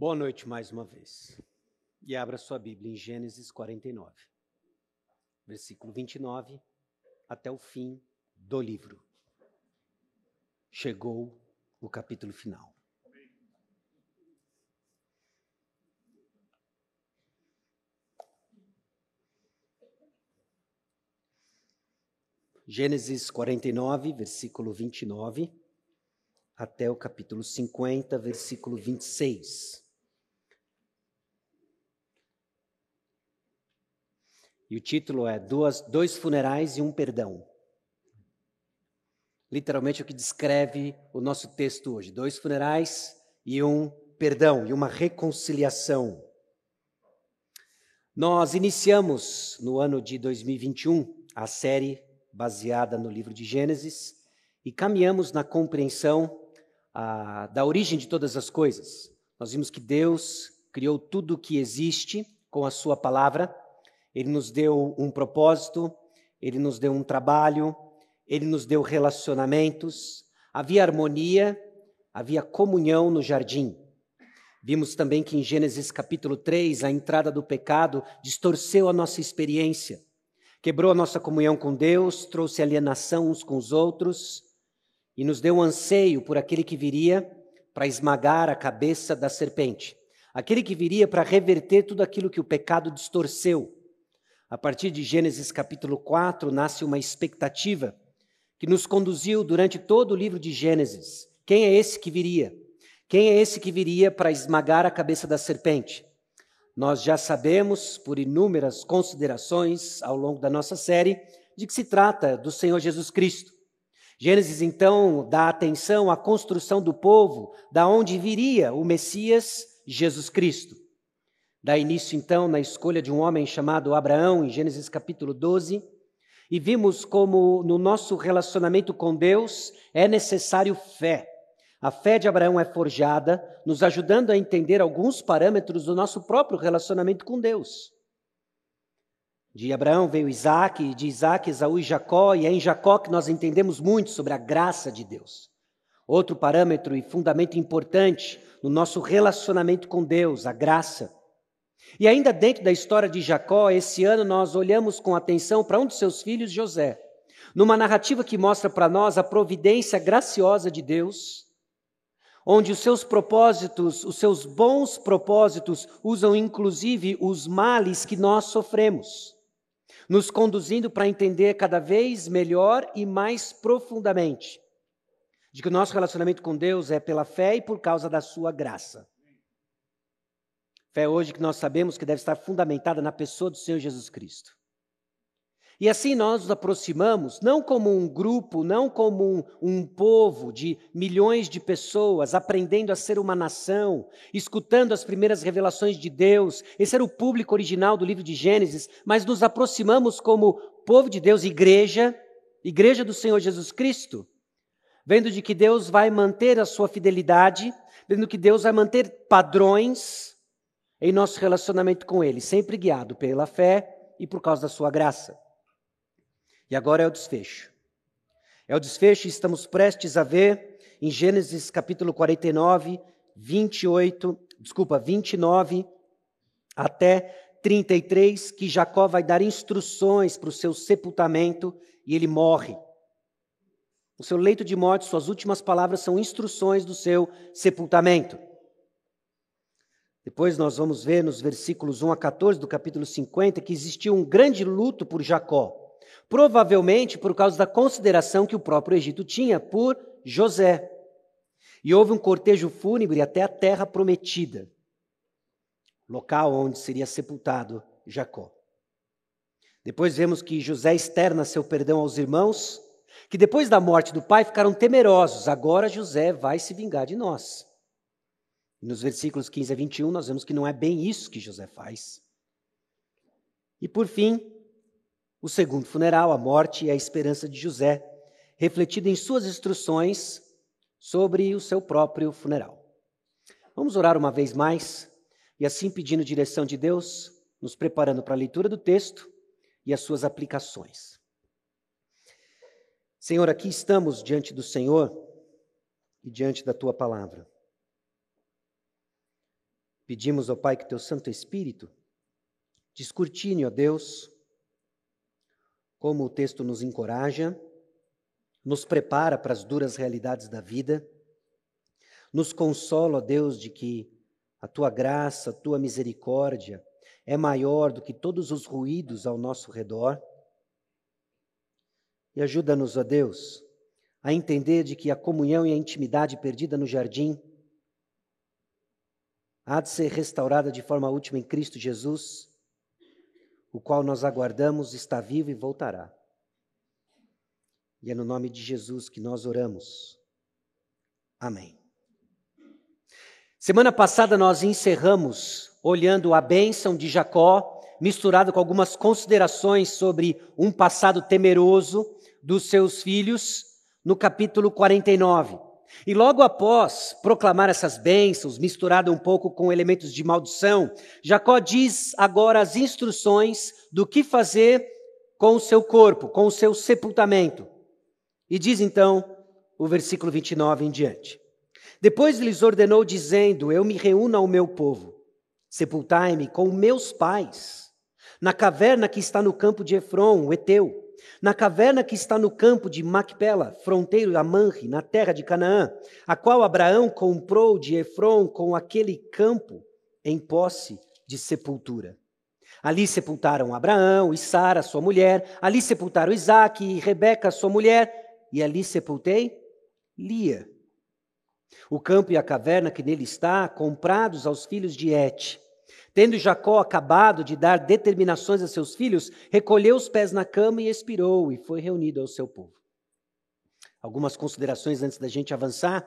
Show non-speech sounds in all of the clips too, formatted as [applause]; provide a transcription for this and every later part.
Boa noite mais uma vez. E abra sua Bíblia em Gênesis 49, versículo 29, até o fim do livro. Chegou o capítulo final. Gênesis 49, versículo 29, até o capítulo 50, versículo 26. E o título é Duas, Dois Funerais e um Perdão. Literalmente é o que descreve o nosso texto hoje: dois funerais e um perdão, e uma reconciliação. Nós iniciamos no ano de 2021 a série baseada no livro de Gênesis e caminhamos na compreensão ah, da origem de todas as coisas. Nós vimos que Deus criou tudo o que existe com a Sua palavra ele nos deu um propósito, ele nos deu um trabalho, ele nos deu relacionamentos, havia harmonia, havia comunhão no jardim. Vimos também que em Gênesis capítulo 3, a entrada do pecado distorceu a nossa experiência, quebrou a nossa comunhão com Deus, trouxe alienação uns com os outros e nos deu um anseio por aquele que viria para esmagar a cabeça da serpente, aquele que viria para reverter tudo aquilo que o pecado distorceu. A partir de Gênesis capítulo 4, nasce uma expectativa que nos conduziu durante todo o livro de Gênesis. Quem é esse que viria? Quem é esse que viria para esmagar a cabeça da serpente? Nós já sabemos, por inúmeras considerações ao longo da nossa série, de que se trata do Senhor Jesus Cristo. Gênesis, então, dá atenção à construção do povo, da onde viria o Messias Jesus Cristo. Dá início então na escolha de um homem chamado Abraão, em Gênesis capítulo 12, e vimos como no nosso relacionamento com Deus é necessário fé. A fé de Abraão é forjada, nos ajudando a entender alguns parâmetros do nosso próprio relacionamento com Deus. De Abraão veio Isaac, de Isaac, Esaú e Jacó, e é em Jacó que nós entendemos muito sobre a graça de Deus. Outro parâmetro e fundamento importante no nosso relacionamento com Deus, a graça. E ainda dentro da história de Jacó, esse ano nós olhamos com atenção para um de seus filhos, José, numa narrativa que mostra para nós a providência graciosa de Deus, onde os seus propósitos, os seus bons propósitos, usam inclusive os males que nós sofremos, nos conduzindo para entender cada vez melhor e mais profundamente de que o nosso relacionamento com Deus é pela fé e por causa da sua graça. Fé hoje que nós sabemos que deve estar fundamentada na pessoa do Senhor Jesus Cristo. E assim nós nos aproximamos, não como um grupo, não como um, um, povo de milhões de pessoas aprendendo a ser uma nação, escutando as primeiras revelações de Deus. Esse era o público original do livro de Gênesis, mas nos aproximamos como povo de Deus, igreja, igreja do Senhor Jesus Cristo, vendo de que Deus vai manter a sua fidelidade, vendo que Deus vai manter padrões em nosso relacionamento com Ele, sempre guiado pela fé e por causa da Sua graça. E agora é o desfecho. É o desfecho estamos prestes a ver em Gênesis capítulo 49, 28, desculpa, 29 até 33, que Jacó vai dar instruções para o seu sepultamento e ele morre. O seu leito de morte, suas últimas palavras são instruções do seu sepultamento. Depois nós vamos ver nos versículos 1 a 14 do capítulo 50 que existiu um grande luto por Jacó, provavelmente por causa da consideração que o próprio Egito tinha por José. E houve um cortejo fúnebre até a terra prometida, local onde seria sepultado Jacó. Depois vemos que José externa seu perdão aos irmãos, que depois da morte do pai ficaram temerosos. Agora José vai se vingar de nós. E nos versículos 15 a 21, nós vemos que não é bem isso que José faz. E por fim, o segundo funeral, a morte e a esperança de José, refletida em suas instruções sobre o seu próprio funeral. Vamos orar uma vez mais e assim pedindo direção de Deus, nos preparando para a leitura do texto e as suas aplicações. Senhor, aqui estamos diante do Senhor e diante da tua palavra. Pedimos, ó Pai, que teu Santo Espírito descortine, ó Deus, como o texto nos encoraja, nos prepara para as duras realidades da vida, nos consola, ó Deus, de que a tua graça, a tua misericórdia é maior do que todos os ruídos ao nosso redor. E ajuda-nos, ó Deus, a entender de que a comunhão e a intimidade perdida no jardim há de ser restaurada de forma última em Cristo Jesus, o qual nós aguardamos, está vivo e voltará. E é no nome de Jesus que nós oramos. Amém. Semana passada nós encerramos olhando a bênção de Jacó, misturado com algumas considerações sobre um passado temeroso dos seus filhos, no capítulo 49. E logo após proclamar essas bênçãos, misturado um pouco com elementos de maldição, Jacó diz agora as instruções do que fazer com o seu corpo, com o seu sepultamento. E diz então o versículo 29 em diante. Depois lhes ordenou, dizendo: Eu me reúno ao meu povo, sepultai-me com meus pais, na caverna que está no campo de Efron, o Eteu na caverna que está no campo de Macpela, fronteiro a Manre, na terra de Canaã, a qual Abraão comprou de Efron com aquele campo em posse de sepultura. Ali sepultaram Abraão e Sara, sua mulher, ali sepultaram Isaque e Rebeca, sua mulher, e ali sepultei Lia. O campo e a caverna que nele está, comprados aos filhos de Et. Tendo Jacó acabado de dar determinações a seus filhos, recolheu os pés na cama e expirou, e foi reunido ao seu povo. Algumas considerações antes da gente avançar.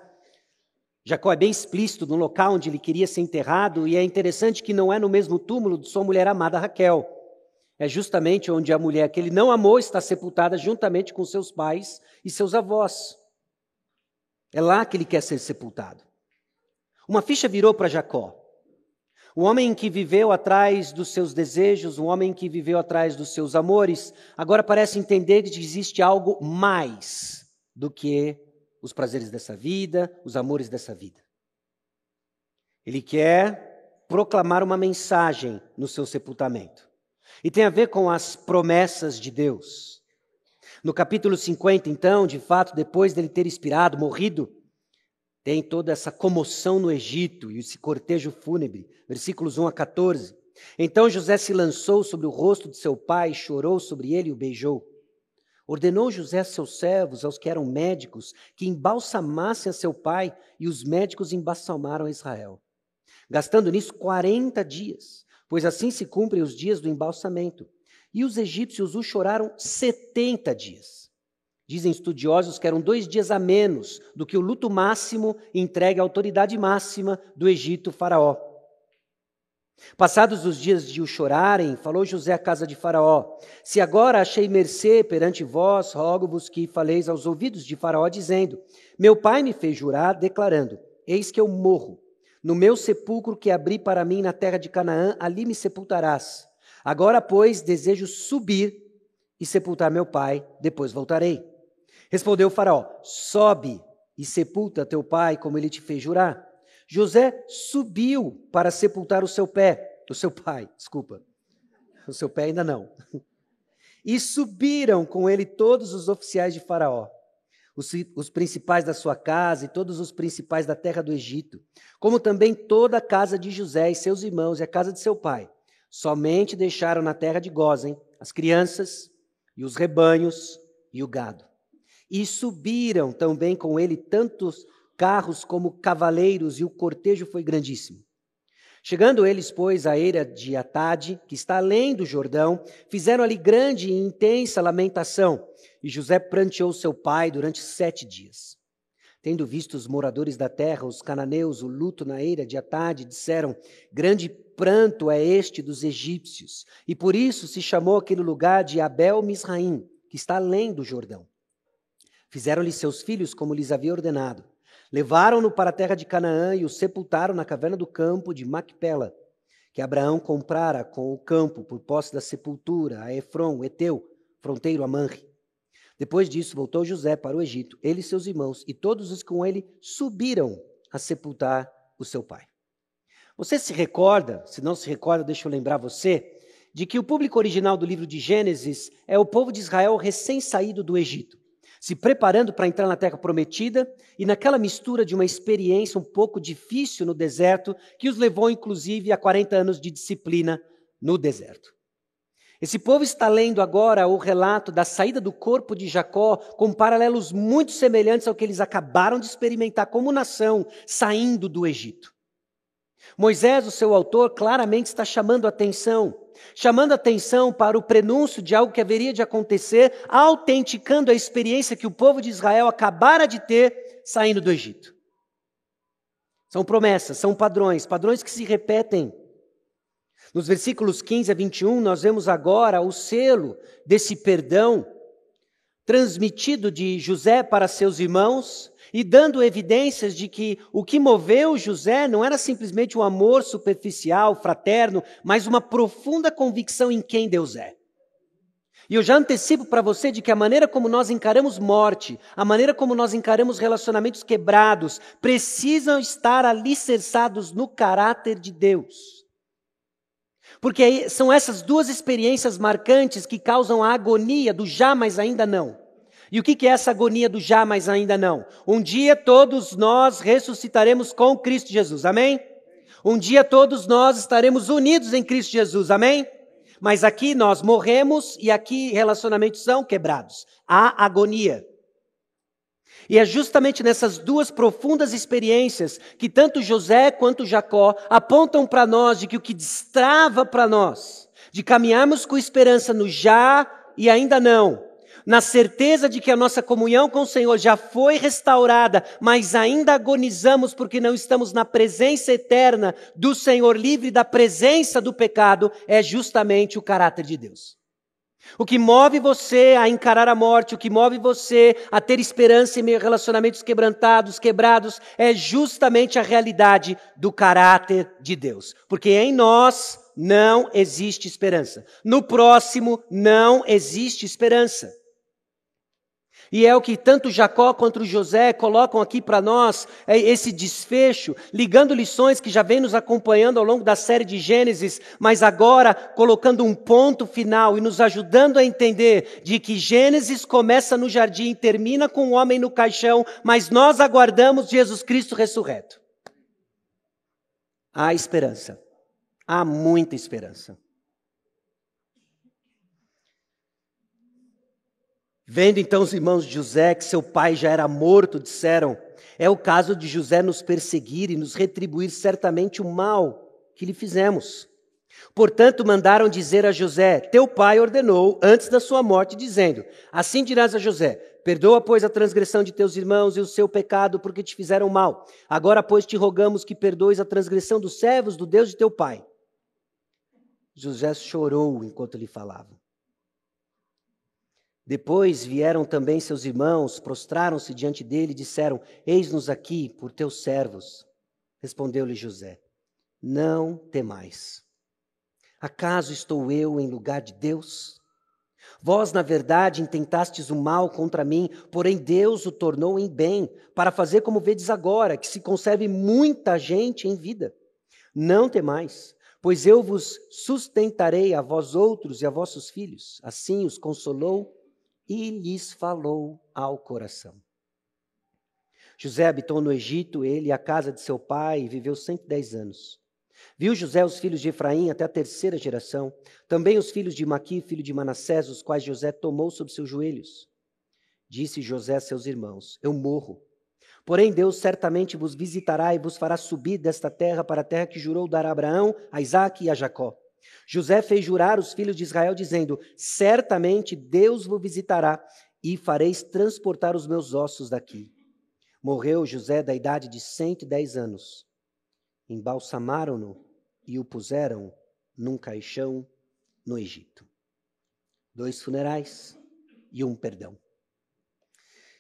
Jacó é bem explícito no local onde ele queria ser enterrado, e é interessante que não é no mesmo túmulo de sua mulher amada Raquel. É justamente onde a mulher que ele não amou está sepultada juntamente com seus pais e seus avós. É lá que ele quer ser sepultado. Uma ficha virou para Jacó. Um homem que viveu atrás dos seus desejos, um homem que viveu atrás dos seus amores, agora parece entender que existe algo mais do que os prazeres dessa vida, os amores dessa vida. Ele quer proclamar uma mensagem no seu sepultamento. E tem a ver com as promessas de Deus. No capítulo 50, então, de fato, depois dele ter expirado, morrido, tem toda essa comoção no Egito e esse cortejo fúnebre, versículos 1 a 14. Então José se lançou sobre o rosto de seu pai, chorou sobre ele e o beijou. Ordenou José a seus servos, aos que eram médicos, que embalsamassem a seu pai, e os médicos embalsamaram Israel, gastando nisso quarenta dias, pois assim se cumprem os dias do embalsamento. E os egípcios o choraram setenta dias. Dizem estudiosos que eram dois dias a menos do que o luto máximo entregue à autoridade máxima do Egito, Faraó. Passados os dias de o chorarem, falou José à casa de Faraó: Se agora achei mercê perante vós, rogo-vos que faleis aos ouvidos de Faraó, dizendo: Meu pai me fez jurar, declarando: Eis que eu morro. No meu sepulcro que abri para mim na terra de Canaã, ali me sepultarás. Agora, pois, desejo subir e sepultar meu pai, depois voltarei. Respondeu o Faraó: Sobe e sepulta teu pai, como ele te fez jurar. José subiu para sepultar o seu pé, o seu pai, desculpa. O seu pé ainda não. [laughs] E subiram com ele todos os oficiais de Faraó, os, os, principais da sua casa e todos os principais da terra do Egito, como também toda a casa de José e seus irmãos e a casa de seu pai. Somente deixaram na terra de Gozem as crianças e os rebanhos e o gado. E subiram também com ele tantos carros como cavaleiros, e o cortejo foi grandíssimo. Chegando eles, pois, à eira de Atade, que está além do Jordão, fizeram ali grande e intensa lamentação, e José pranteou seu pai durante sete dias. Tendo visto os moradores da terra, os cananeus, o luto na eira de Atade, disseram: Grande pranto é este dos egípcios, e por isso se chamou aquele lugar de Abel Misraim, que está além do Jordão. Fizeram-lhe seus filhos como lhes havia ordenado. Levaram-no para a terra de Canaã e o sepultaram na caverna do campo de Macpela, que Abraão comprara com o campo por posse da sepultura a Efron, Eteu, fronteiro a Manre. Depois disso, voltou José para o Egito, ele e seus irmãos, e todos os com ele subiram a sepultar o seu pai. Você se recorda, se não se recorda, deixa eu lembrar você, de que o público original do livro de Gênesis é o povo de Israel recém-saído do Egito, se preparando para entrar na terra prometida e naquela mistura de uma experiência um pouco difícil no deserto, que os levou inclusive a 40 anos de disciplina no deserto. Esse povo está lendo agora o relato da saída do corpo de Jacó com paralelos muito semelhantes ao que eles acabaram de experimentar como nação saindo do Egito. Moisés, o seu autor, claramente está chamando atenção, chamando atenção para o prenúncio de algo que haveria de acontecer, autenticando a experiência que o povo de Israel acabara de ter saindo do Egito. São promessas, são padrões, padrões que se repetem. Nos versículos 15 a 21, nós vemos agora o selo desse perdão transmitido de José para seus irmãos e dando evidências de que o que moveu José não era simplesmente um amor superficial, fraterno, mas uma profunda convicção em quem Deus é. E eu já antecipo para você de que a maneira como nós encaramos morte, a maneira como nós encaramos relacionamentos quebrados, precisam estar alicerçados no caráter de Deus. Porque são essas duas experiências marcantes que causam a agonia do já, mas ainda não. E o que é essa agonia do já, mas ainda não? Um dia todos nós ressuscitaremos com Cristo Jesus, amém? Um dia todos nós estaremos unidos em Cristo Jesus, amém? Mas aqui nós morremos e aqui relacionamentos são quebrados. Há agonia. E é justamente nessas duas profundas experiências que tanto José quanto Jacó apontam para nós de que o que destrava para nós, de caminharmos com esperança no já e ainda não, na certeza de que a nossa comunhão com o Senhor já foi restaurada, mas ainda agonizamos porque não estamos na presença eterna do Senhor, livre da presença do pecado, é justamente o caráter de Deus. O que move você a encarar a morte, o que move você a ter esperança em meio a relacionamentos quebrantados, quebrados, é justamente a realidade do caráter de Deus. Porque em nós não existe esperança. No próximo não existe esperança. E é o que tanto Jacó quanto José colocam aqui para nós, é esse desfecho, ligando lições que já vem nos acompanhando ao longo da série de Gênesis, mas agora colocando um ponto final e nos ajudando a entender de que Gênesis começa no jardim e termina com o homem no caixão, mas nós aguardamos Jesus Cristo ressurreto. Há esperança. Há muita esperança. Vendo então os irmãos de José que seu pai já era morto, disseram: É o caso de José nos perseguir e nos retribuir certamente o mal que lhe fizemos. Portanto, mandaram dizer a José: Teu pai ordenou antes da sua morte, dizendo: Assim dirás a José: Perdoa, pois, a transgressão de teus irmãos e o seu pecado, porque te fizeram mal. Agora, pois, te rogamos que perdoes a transgressão dos servos do Deus de teu pai. José chorou enquanto lhe falava. Depois vieram também seus irmãos, prostraram-se diante dele e disseram: Eis-nos aqui por teus servos. Respondeu-lhe José: Não temais. Acaso estou eu em lugar de Deus? Vós, na verdade, intentastes o mal contra mim, porém Deus o tornou em bem, para fazer como vedes agora, que se conserve muita gente em vida. Não temais, pois eu vos sustentarei a vós outros e a vossos filhos. Assim os consolou e lhes falou ao coração. José habitou no Egito, ele e a casa de seu pai, e viveu 110 anos. Viu José os filhos de Efraim até a terceira geração, também os filhos de Maqui, filho de Manassés, os quais José tomou sobre seus joelhos. Disse José a seus irmãos: Eu morro. Porém, Deus certamente vos visitará e vos fará subir desta terra para a terra que jurou dar a Abraão, a Isaque e a Jacó. José fez jurar os filhos de Israel, dizendo: Certamente Deus vos visitará e fareis transportar os meus ossos daqui. Morreu José da idade de cento e dez anos. Embalsamaram-no e o puseram num caixão no Egito. Dois funerais e um perdão.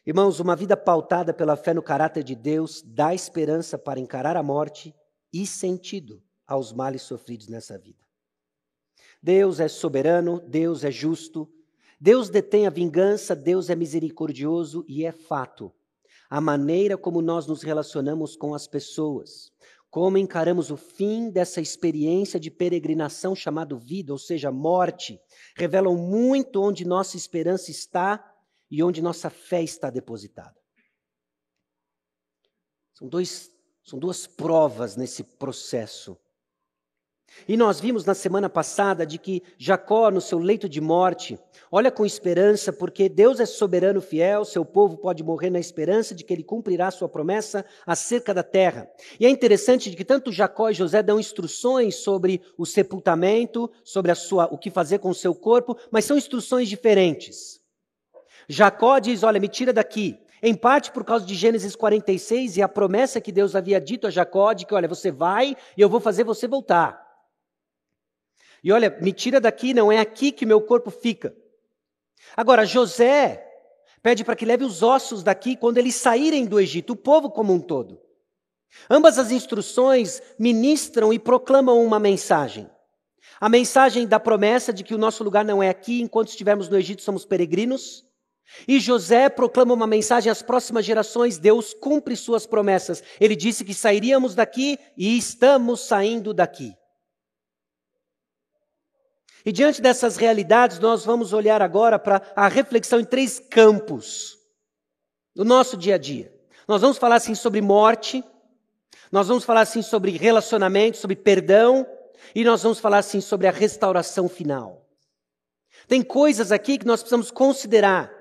Irmãos, uma vida pautada pela fé no caráter de Deus dá esperança para encarar a morte e sentido aos males sofridos nessa vida. Deus é soberano, Deus é justo, Deus detém a vingança, Deus é misericordioso e é fato. A maneira como nós nos relacionamos com as pessoas, como encaramos o fim dessa experiência de peregrinação chamado vida, ou seja, morte, revelam muito onde nossa esperança está e onde nossa fé está depositada. São, dois, são duas provas nesse processo. E nós vimos na semana passada de que Jacó, no seu leito de morte, olha com esperança, porque Deus é soberano fiel, seu povo pode morrer na esperança de que ele cumprirá sua promessa acerca da terra. E é interessante de que tanto Jacó e José dão instruções sobre o sepultamento, sobre a sua, o que fazer com o seu corpo, mas são instruções diferentes. Jacó diz: Olha, me tira daqui. Em parte por causa de Gênesis 46 e a promessa que Deus havia dito a Jacó de que, olha, você vai e eu vou fazer você voltar. E olha, me tira daqui, não é aqui que meu corpo fica. Agora, José pede para que leve os ossos daqui quando eles saírem do Egito, o povo como um todo. Ambas as instruções ministram e proclamam uma mensagem. A mensagem da promessa de que o nosso lugar não é aqui, enquanto estivermos no Egito somos peregrinos. E José proclama uma mensagem às próximas gerações: Deus cumpre suas promessas. Ele disse que sairíamos daqui e estamos saindo daqui. E diante dessas realidades, nós vamos olhar agora para a reflexão em três campos do nosso dia a dia. Nós vamos falar assim sobre morte, nós vamos falar assim sobre relacionamento, sobre perdão, e nós vamos falar assim sobre a restauração final. Tem coisas aqui que nós precisamos considerar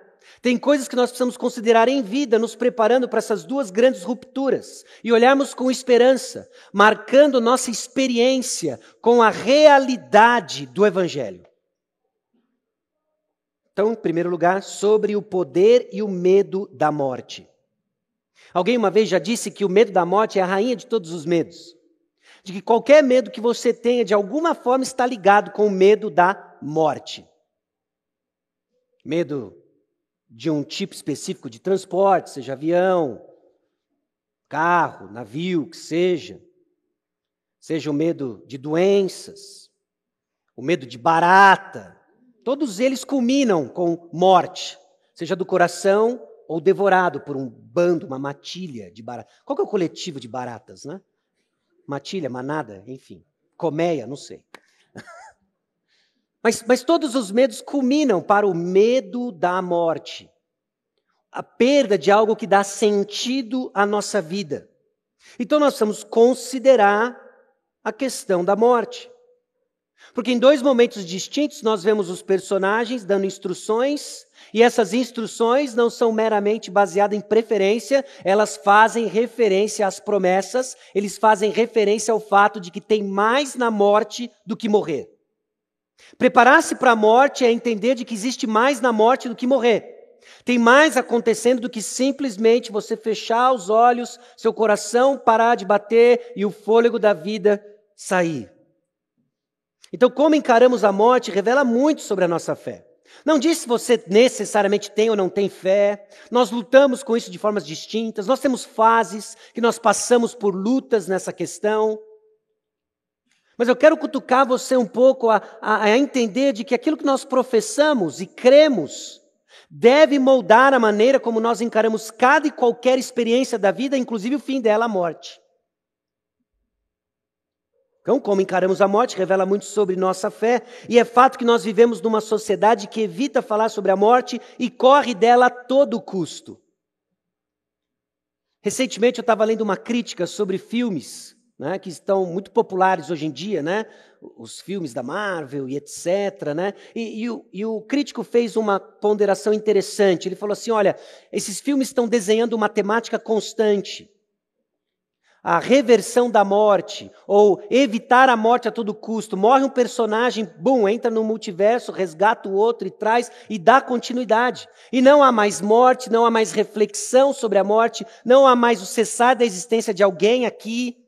tem coisas que nós precisamos considerar em vida, nos preparando para essas duas grandes rupturas e olharmos com esperança, marcando nossa experiência com a realidade do Evangelho. Então, em primeiro lugar, sobre o poder e o medo da morte. Alguém uma vez já disse que o medo da morte é a rainha de todos os medos. De que qualquer medo que você tenha, de alguma forma, está ligado com o medo da morte. Medo de um tipo específico de transporte, seja avião, carro, navio, que seja. Seja o medo de doenças, o medo de barata. Todos eles culminam com morte, seja do coração ou devorado por um bando, uma matilha de baratas. Qual que é o coletivo de baratas, né? Matilha, manada, enfim. Colmeia, não sei. [laughs] Mas, mas todos os medos culminam para o medo da morte. A perda de algo que dá sentido à nossa vida. Então nós precisamos considerar a questão da morte. Porque em dois momentos distintos nós vemos os personagens dando instruções, e essas instruções não são meramente baseadas em preferência, elas fazem referência às promessas, eles fazem referência ao fato de que tem mais na morte do que morrer. Preparar-se para a morte é entender de que existe mais na morte do que morrer. Tem mais acontecendo do que simplesmente você fechar os olhos, seu coração parar de bater e o fôlego da vida sair. Então, como encaramos a morte revela muito sobre a nossa fé. Não diz se você necessariamente tem ou não tem fé. Nós lutamos com isso de formas distintas. Nós temos fases que nós passamos por lutas nessa questão. Mas eu quero cutucar você um pouco a, a, a, entender de que aquilo que nós professamos e cremos deve moldar a maneira como nós encaramos cada e qualquer experiência da vida, inclusive o fim dela, a morte. Então, como encaramos a morte revela muito sobre nossa fé, e é fato que nós vivemos numa sociedade que evita falar sobre a morte e corre dela a todo custo. Recentemente eu estava lendo uma crítica sobre filmes né, que estão muito populares hoje em dia, né, os filmes da Marvel e etc. Né, e, e, o, e o crítico fez uma ponderação interessante. Ele falou assim: olha, esses filmes estão desenhando uma temática constante. A reversão da morte, ou evitar a morte a todo custo. Morre um personagem, bum, entra no multiverso, resgata o outro e traz e dá continuidade. E não há mais morte, não há mais reflexão sobre a morte, não há mais o cessar da existência de alguém aqui.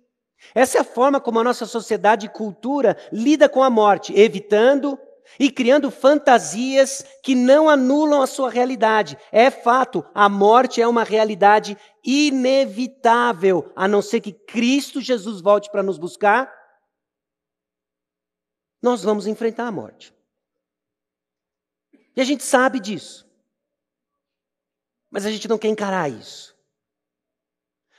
Essa é a forma como a nossa sociedade e cultura lida com a morte, evitando e criando fantasias que não anulam a sua realidade. É fato, a morte é uma realidade inevitável, a não ser que Cristo Jesus volte para nos buscar. Nós vamos enfrentar a morte. E a gente sabe disso. Mas a gente não quer encarar isso.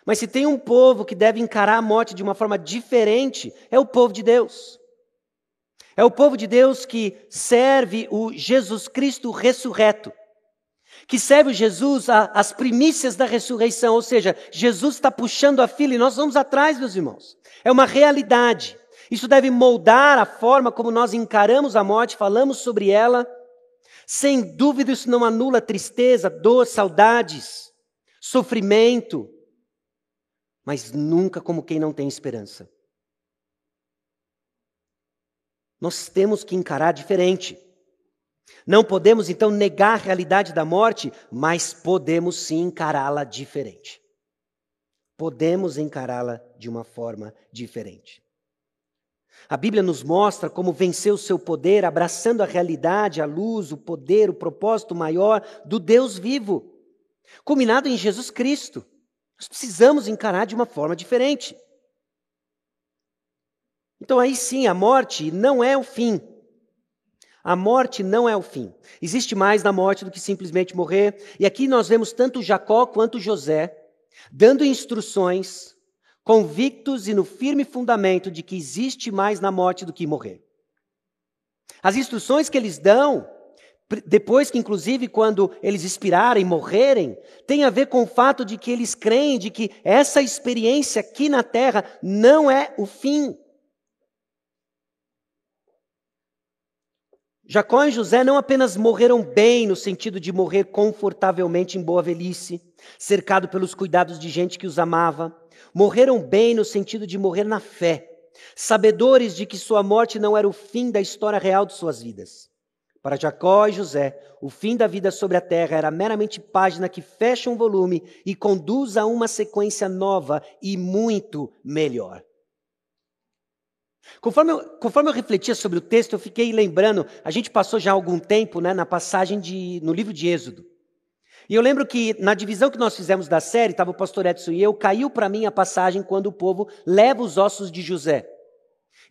Mas se tem um povo que deve encarar a morte de uma forma diferente, é o povo de Deus. É o povo de Deus que serve o Jesus Cristo ressurreto, que serve o Jesus as primícias da ressurreição, ou seja, Jesus está puxando a fila e nós vamos atrás, meus irmãos. É uma realidade. Isso deve moldar a forma como nós encaramos a morte, falamos sobre ela. Sem dúvida, isso não anula tristeza, dor, saudades, sofrimento, mas nunca como quem não tem esperança. Nós temos que encarar diferente. Não podemos então negar a realidade da morte, mas podemos sim encará-la diferente. Podemos encará-la de uma forma diferente. A Bíblia nos mostra como vencer o seu poder, abraçando a realidade, a luz, o poder, o propósito maior do Deus vivo, culminado em Jesus Cristo. Nós precisamos encarar de uma forma diferente. Então, aí sim, a morte não é o fim. A morte não é o fim. Existe mais na morte do que simplesmente morrer. E aqui nós vemos tanto Jacó quanto José dando instruções, convictos e no firme fundamento de que existe mais na morte do que morrer. As instruções que eles dão depois que, inclusive, quando eles expirarem, morrerem, tem a ver com o fato de que eles creem de que essa experiência aqui na terra não é o fim. Jacó e José não apenas morreram bem, no sentido de morrer confortavelmente em boa velhice, cercado pelos cuidados de gente que os amava, morreram bem no sentido de morrer na fé, sabedores de que sua morte não era o fim da história real de suas vidas. Para Jacó e José, o fim da vida sobre a terra era meramente página que fecha um volume e conduz a uma sequência nova e muito melhor. Conforme eu, conforme eu refletia sobre o texto, eu fiquei lembrando, a gente passou já algum tempo né, na passagem de, no livro de Êxodo. E eu lembro que na divisão que nós fizemos da série, estava o pastor Edson e eu, caiu para mim a passagem quando o povo leva os ossos de José.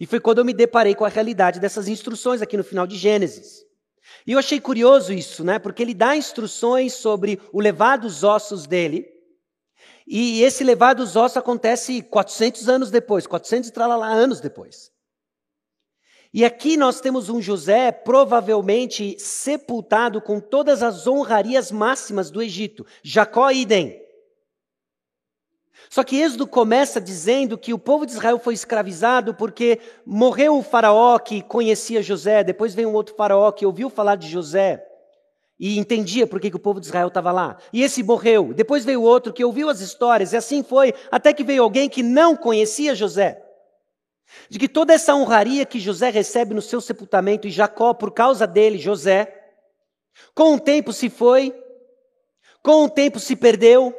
E foi quando eu me deparei com a realidade dessas instruções aqui no final de Gênesis. E eu achei curioso isso, né? Porque ele dá instruções sobre o levar dos ossos dele. E esse levar dos ossos acontece 400 anos depois, 400 tralalá anos depois. E aqui nós temos um José provavelmente sepultado com todas as honrarias máximas do Egito. Jacó idem. Só que Êxodo começa dizendo que o povo de Israel foi escravizado porque morreu o faraó que conhecia José, depois veio um outro faraó que ouviu falar de José e entendia por que, que o povo de Israel estava lá. E esse morreu. Depois veio outro que ouviu as histórias, e assim foi, até que veio alguém que não conhecia José. De que toda essa honraria que José recebe no seu sepultamento, e Jacó, por causa dele, José, com o tempo se foi, com o tempo se perdeu,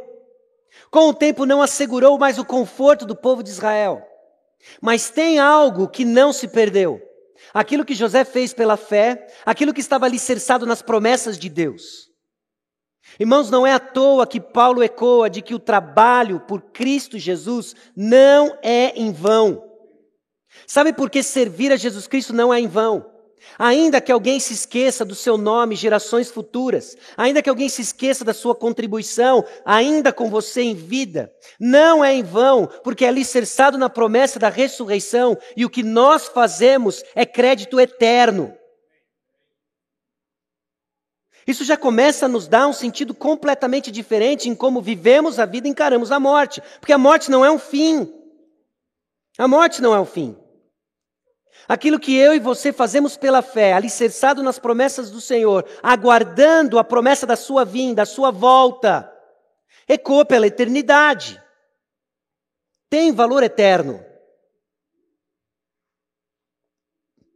com o tempo não assegurou mais o conforto do povo de Israel. Mas tem algo que não se perdeu. Aquilo que José fez pela fé, aquilo que estava alicerçado nas promessas de Deus. Irmãos, não é à toa que Paulo ecoa de que o trabalho por Cristo Jesus não é em vão. Sabe por que servir a Jesus Cristo não é em vão? Ainda que alguém se esqueça do seu nome gerações futuras, ainda que alguém se esqueça da sua contribuição, ainda com você em vida, não é em vão, porque é alicerçado na promessa da ressurreição e o que nós fazemos é crédito eterno. Isso já começa a nos dar um sentido completamente diferente em como vivemos a vida e encaramos a morte, porque a morte não é um fim. A morte não é um fim. Aquilo que eu e você fazemos pela fé, alicerçado nas promessas do Senhor, aguardando a promessa da sua vinda, da sua volta, ecoa pela eternidade. Tem valor eterno.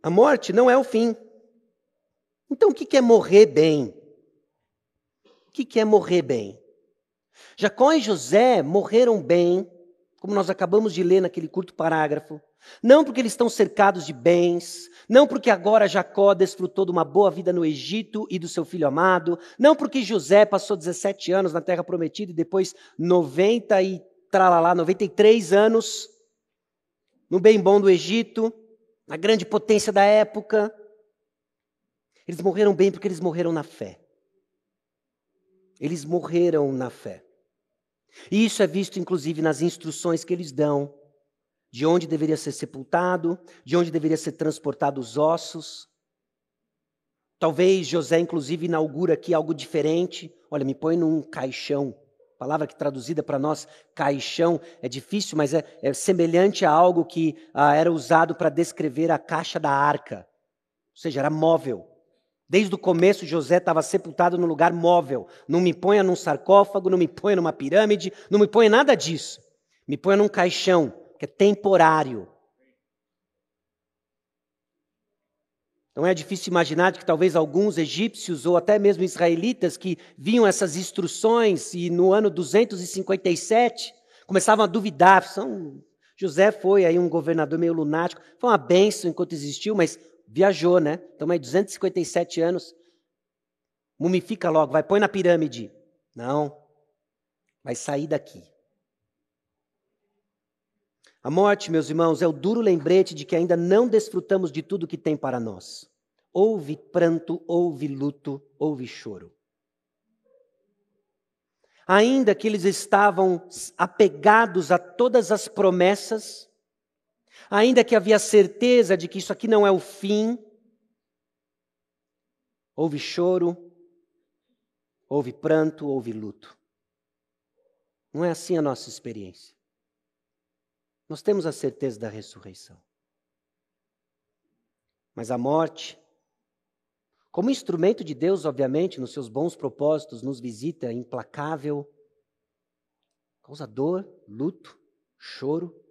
A morte não é o fim. Então, o que é morrer bem? O que é morrer bem? Jacó e José morreram bem, como nós acabamos de ler naquele curto parágrafo, não porque eles estão cercados de bens, não porque agora Jacó desfrutou de uma boa vida no Egito e do seu filho amado, não porque José passou 17 anos na terra prometida e depois 90 e tralalá, 93 anos no bem bom do Egito, na grande potência da época. Eles morreram bem porque eles morreram na fé. Eles morreram na fé. E isso é visto inclusive nas instruções que eles dão, de onde deveria ser sepultado, de onde deveria ser transportado os ossos. Talvez José, inclusive, inaugura aqui algo diferente. Olha, me põe num caixão. Palavra que traduzida para nós, caixão, é difícil, mas é, é semelhante a algo que ah, era usado para descrever a caixa da arca. Ou seja, era móvel. Desde o começo, José estava sepultado num lugar móvel. Não me ponha num sarcófago, não me ponha numa pirâmide, não me ponha nada disso. Me ponha num caixão, que é temporário. Não é difícil imaginar que talvez alguns egípcios ou até mesmo israelitas que viam essas instruções e no ano 257 começavam a duvidar. São, José foi aí um governador meio lunático, foi uma benção enquanto existiu, mas viajou, né? Então, aí 257 anos. Mumifica logo, vai, põe na pirâmide. Não, vai sair daqui. A morte, meus irmãos, é o duro lembrete de que ainda não desfrutamos de tudo que tem para nós. Houve pranto, houve luto, houve choro. Ainda que eles estavam apegados a todas as promessas, ainda que havia certeza de que isso aqui não é o fim, houve choro, houve pranto, houve luto. Não é assim a nossa experiência. Nós temos a certeza da ressurreição. Mas a morte, como instrumento de Deus, obviamente, nos seus bons propósitos, nos visita implacável, causa dor, luto, choro,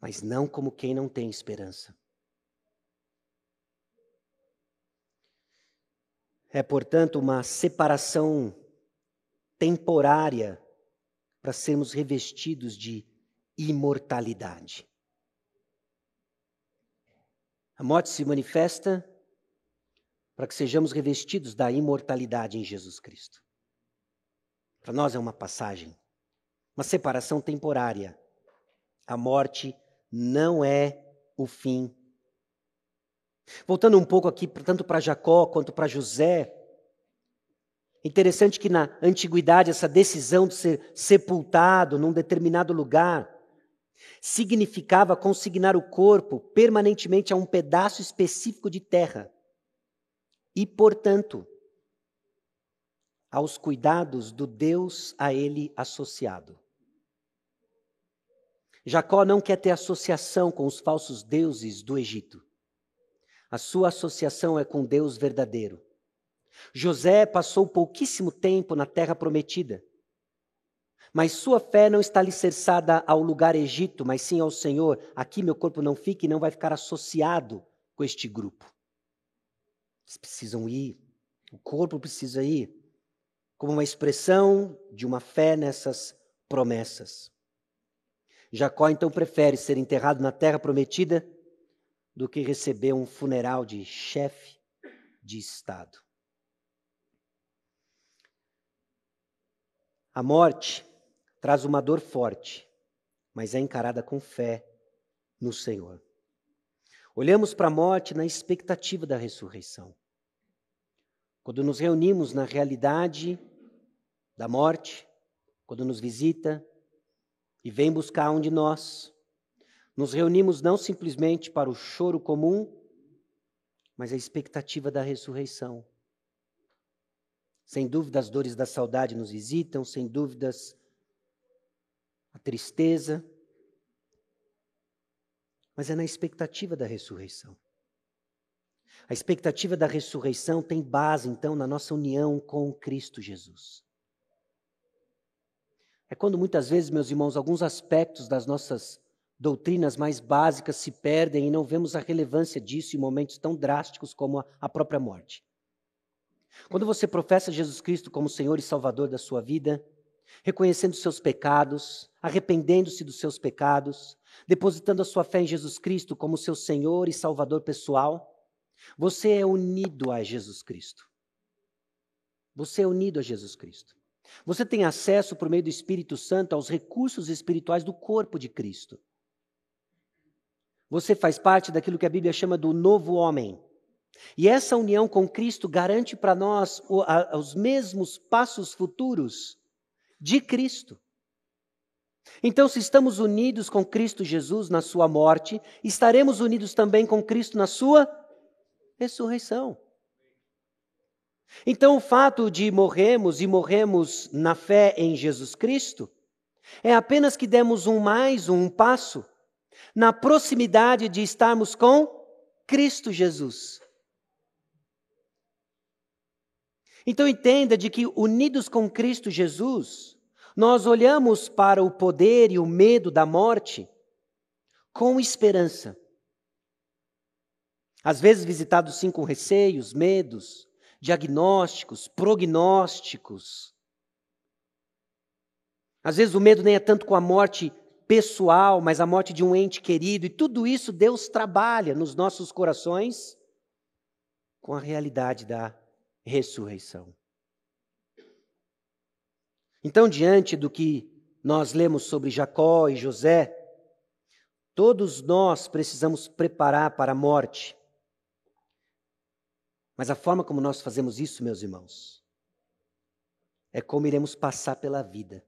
mas não como quem não tem esperança. É, portanto, uma separação temporária para sermos revestidos de imortalidade. A morte se manifesta para que sejamos revestidos da imortalidade em Jesus Cristo. Para nós é uma passagem, uma separação temporária. A morte não é o fim. Voltando um pouco aqui, tanto para Jacó quanto para José, interessante que na antiguidade essa decisão de ser sepultado num determinado lugar significava consignar o corpo permanentemente a um pedaço específico de terra e, portanto, aos cuidados do Deus a ele associado. Jacó não quer ter associação com os falsos deuses do Egito. A sua associação é com Deus verdadeiro. José passou pouquíssimo tempo na terra prometida. Mas sua fé não está alicerçada ao lugar Egito, mas sim ao Senhor. Aqui meu corpo não fica e não vai ficar associado com este grupo. Eles precisam ir, o corpo precisa ir, como uma expressão de uma fé nessas promessas. Jacó então prefere ser enterrado na terra prometida do que receber um funeral de chefe de Estado. A morte traz uma dor forte, mas é encarada com fé no Senhor. Olhamos para a morte na expectativa da ressurreição. Quando nos reunimos na realidade da morte, quando nos visita, e vem buscar um de nós. Nos reunimos não simplesmente para o choro comum, mas a expectativa da ressurreição. Sem dúvida, as dores da saudade nos visitam, sem dúvidas, a tristeza, mas é na expectativa da ressurreição. A expectativa da ressurreição tem base, então, na nossa união com Cristo Jesus. É quando muitas vezes, meus irmãos, alguns aspectos das nossas doutrinas mais básicas se perdem e não vemos a relevância disso em momentos tão drásticos como a, própria morte. Quando você professa Jesus Cristo como Senhor e Salvador da sua vida, reconhecendo seus pecados, arrependendo-se dos seus pecados, depositando a sua fé em Jesus Cristo como seu Senhor e Salvador pessoal, você é unido a Jesus Cristo. Você é unido a Jesus Cristo. Você tem acesso, por meio do Espírito Santo, aos recursos espirituais do corpo de Cristo. Você faz parte daquilo que a Bíblia chama do novo homem. E essa união com Cristo garante para nós os mesmos passos futuros de Cristo. Então, se estamos unidos com Cristo Jesus na sua morte, estaremos unidos também com Cristo na sua ressurreição. Então, o fato de morremos e morremos na fé em Jesus Cristo é apenas que demos um mais, um passo, na proximidade de estarmos com Cristo Jesus. Então entenda de que unidos com Cristo Jesus, nós olhamos para o poder e o medo da morte com esperança. Às vezes visitados sim com receios, medos, diagnósticos, prognósticos. Às vezes o medo nem é tanto com a morte pessoal, mas a morte de um ente querido, e tudo isso Deus trabalha nos nossos corações com a realidade da ressurreição. Então, diante do que nós lemos sobre Jacó e José, todos nós precisamos preparar para a morte. Mas a forma como nós fazemos isso, meus irmãos, é como iremos passar pela vida.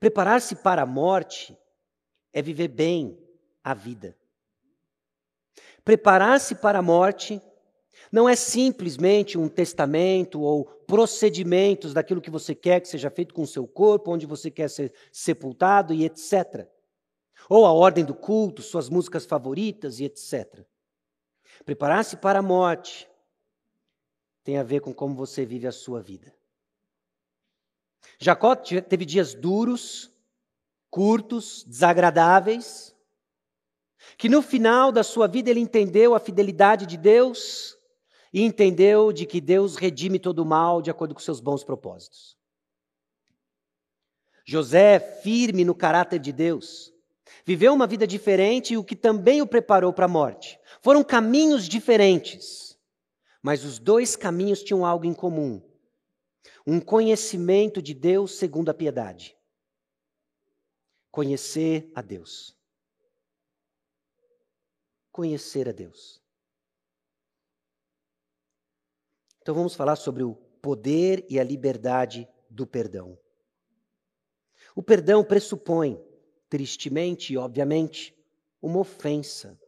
Preparar-se para a morte é viver bem a vida. Preparar-se para a morte não é simplesmente um testamento ou procedimentos daquilo que você quer que seja feito com o seu corpo, onde você quer ser sepultado e etc. Ou a ordem do culto, suas músicas favoritas e etc. Preparar-se para a morte tem a ver com como você vive a sua vida. Jacó teve dias duros, curtos, desagradáveis, que no final da sua vida ele entendeu a fidelidade de Deus e entendeu de que Deus redime todo o mal de acordo com seus bons propósitos. José, firme no caráter de Deus, viveu uma vida diferente, o que também o preparou para a morte. Foram caminhos diferentes, mas os dois caminhos tinham algo em comum: um conhecimento de Deus segundo a piedade. Conhecer a Deus. Conhecer a Deus. Então vamos falar sobre o poder e a liberdade do perdão. O perdão pressupõe, tristemente e obviamente, uma ofensa.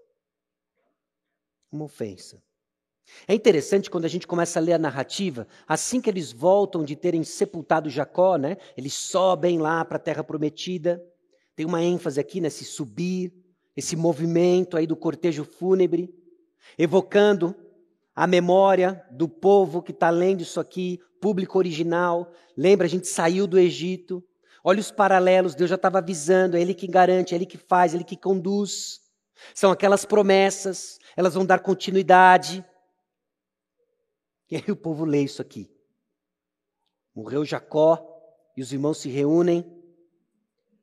Uma ofensa. É interessante quando a gente começa a ler a narrativa, assim que eles voltam de terem sepultado Jacó, né? Eles sobem lá para a terra prometida. Tem uma ênfase aqui nesse subir, esse movimento aí do cortejo fúnebre, evocando a memória do povo que está lendo isso aqui, público original. Lembra, a gente saiu do Egito. Olha os paralelos, Deus já estava avisando, é Ele que garante, é Ele que faz, é Ele que conduz. São aquelas promessas, elas vão dar continuidade. E aí o povo lê isso aqui. Morreu Jacó e os irmãos se reúnem.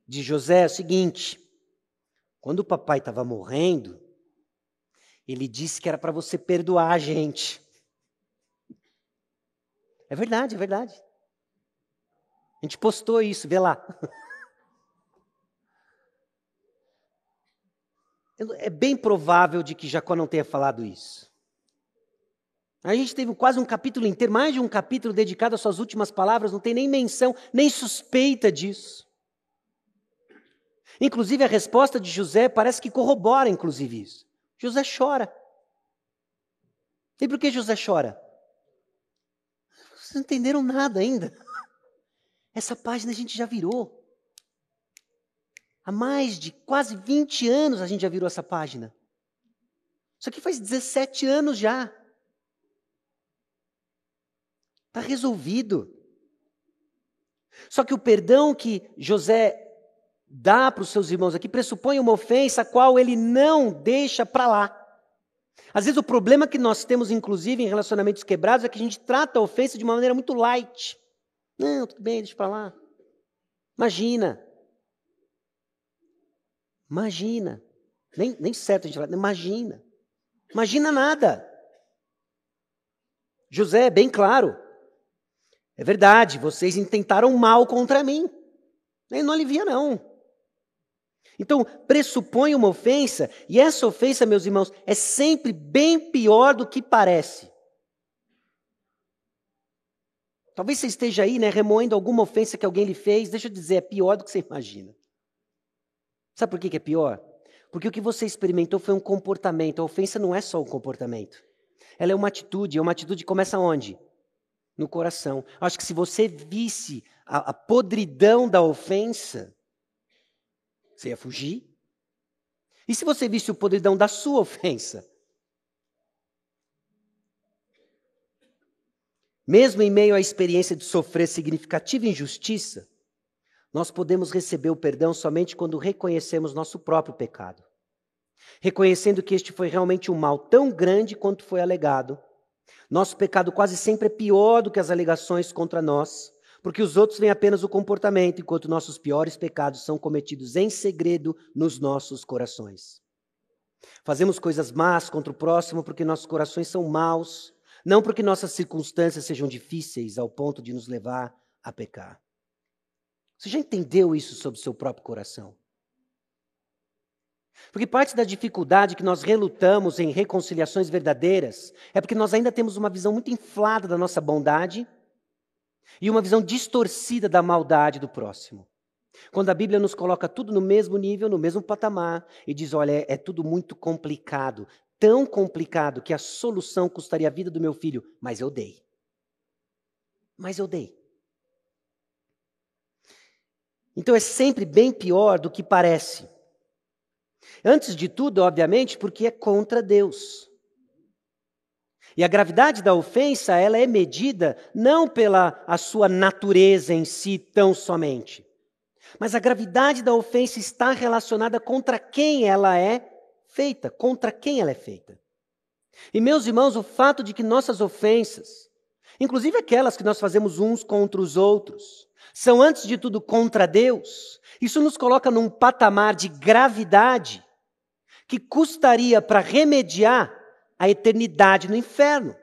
De José é o seguinte: quando o papai estava morrendo, ele disse que era para você perdoar a gente. É verdade, é verdade. A gente postou isso, vê lá. [laughs] É bem provável de que Jacó não tenha falado isso. A gente teve quase um capítulo inteiro, mais de um capítulo dedicado às suas últimas palavras, não tem nem menção, nem suspeita disso. Inclusive, a resposta de José parece que corrobora, inclusive, isso. José chora. E por que José chora? Vocês não entenderam nada ainda. Essa página a gente já virou. Há mais de quase 20 anos a gente já virou essa página. Isso aqui faz 17 anos já. Está resolvido. Só que o perdão que José dá para os seus irmãos aqui pressupõe uma ofensa a qual ele não deixa para lá. Às vezes o problema que nós temos, inclusive, em relacionamentos quebrados, é que a gente trata a ofensa de uma maneira muito light. Não, tudo bem, deixa para lá. Imagina. Imagina. Nem, nem certo a gente falar, imagina. Imagina nada. José é bem claro. É verdade, vocês intentaram mal contra mim. Ele não alivia, não. Então, pressupõe uma ofensa, e essa ofensa, meus irmãos, é sempre bem pior do que parece. Talvez você esteja aí, né, remoendo alguma ofensa que alguém lhe fez. Deixa eu dizer, é pior do que você imagina. Sabe por que é pior? Porque o que você experimentou foi um comportamento. A ofensa não é só um comportamento. Ela é uma atitude. E uma atitude começa onde? No coração. Acho que se você visse a, a podridão da ofensa, você ia fugir. E se você visse o podridão da sua ofensa? Mesmo em meio à experiência de sofrer significativa injustiça, nós podemos receber o perdão somente quando reconhecemos nosso próprio pecado. Reconhecendo que este foi realmente um mal tão grande quanto foi alegado. Nosso pecado quase sempre é pior do que as alegações contra nós, porque os outros veem apenas o comportamento, enquanto nossos piores pecados são cometidos em segredo nos nossos corações. Fazemos coisas más contra o próximo porque nossos corações são maus não porque nossas circunstâncias sejam difíceis ao ponto de nos levar a pecar. Você já entendeu isso sobre o seu próprio coração? Porque parte da dificuldade que nós relutamos em reconciliações verdadeiras é porque nós ainda temos uma visão muito inflada da nossa bondade e uma visão distorcida da maldade do próximo. Quando a Bíblia nos coloca tudo no mesmo nível, no mesmo patamar, e diz: olha, é, tudo muito complicado, tão complicado que a solução custaria a vida do meu filho, mas eu dei. Mas eu dei. Então é sempre bem pior do que parece. Antes de tudo, obviamente, porque é contra Deus. E a gravidade da ofensa, ela é medida não pela a sua natureza em si tão somente, mas a gravidade da ofensa está relacionada contra quem ela é feita, contra quem ela é feita. E, meus irmãos, o fato de que nossas ofensas, inclusive aquelas que nós fazemos uns contra os outros, são antes de tudo contra Deus, isso nos coloca num patamar de gravidade que custaria para remediar a eternidade no inferno.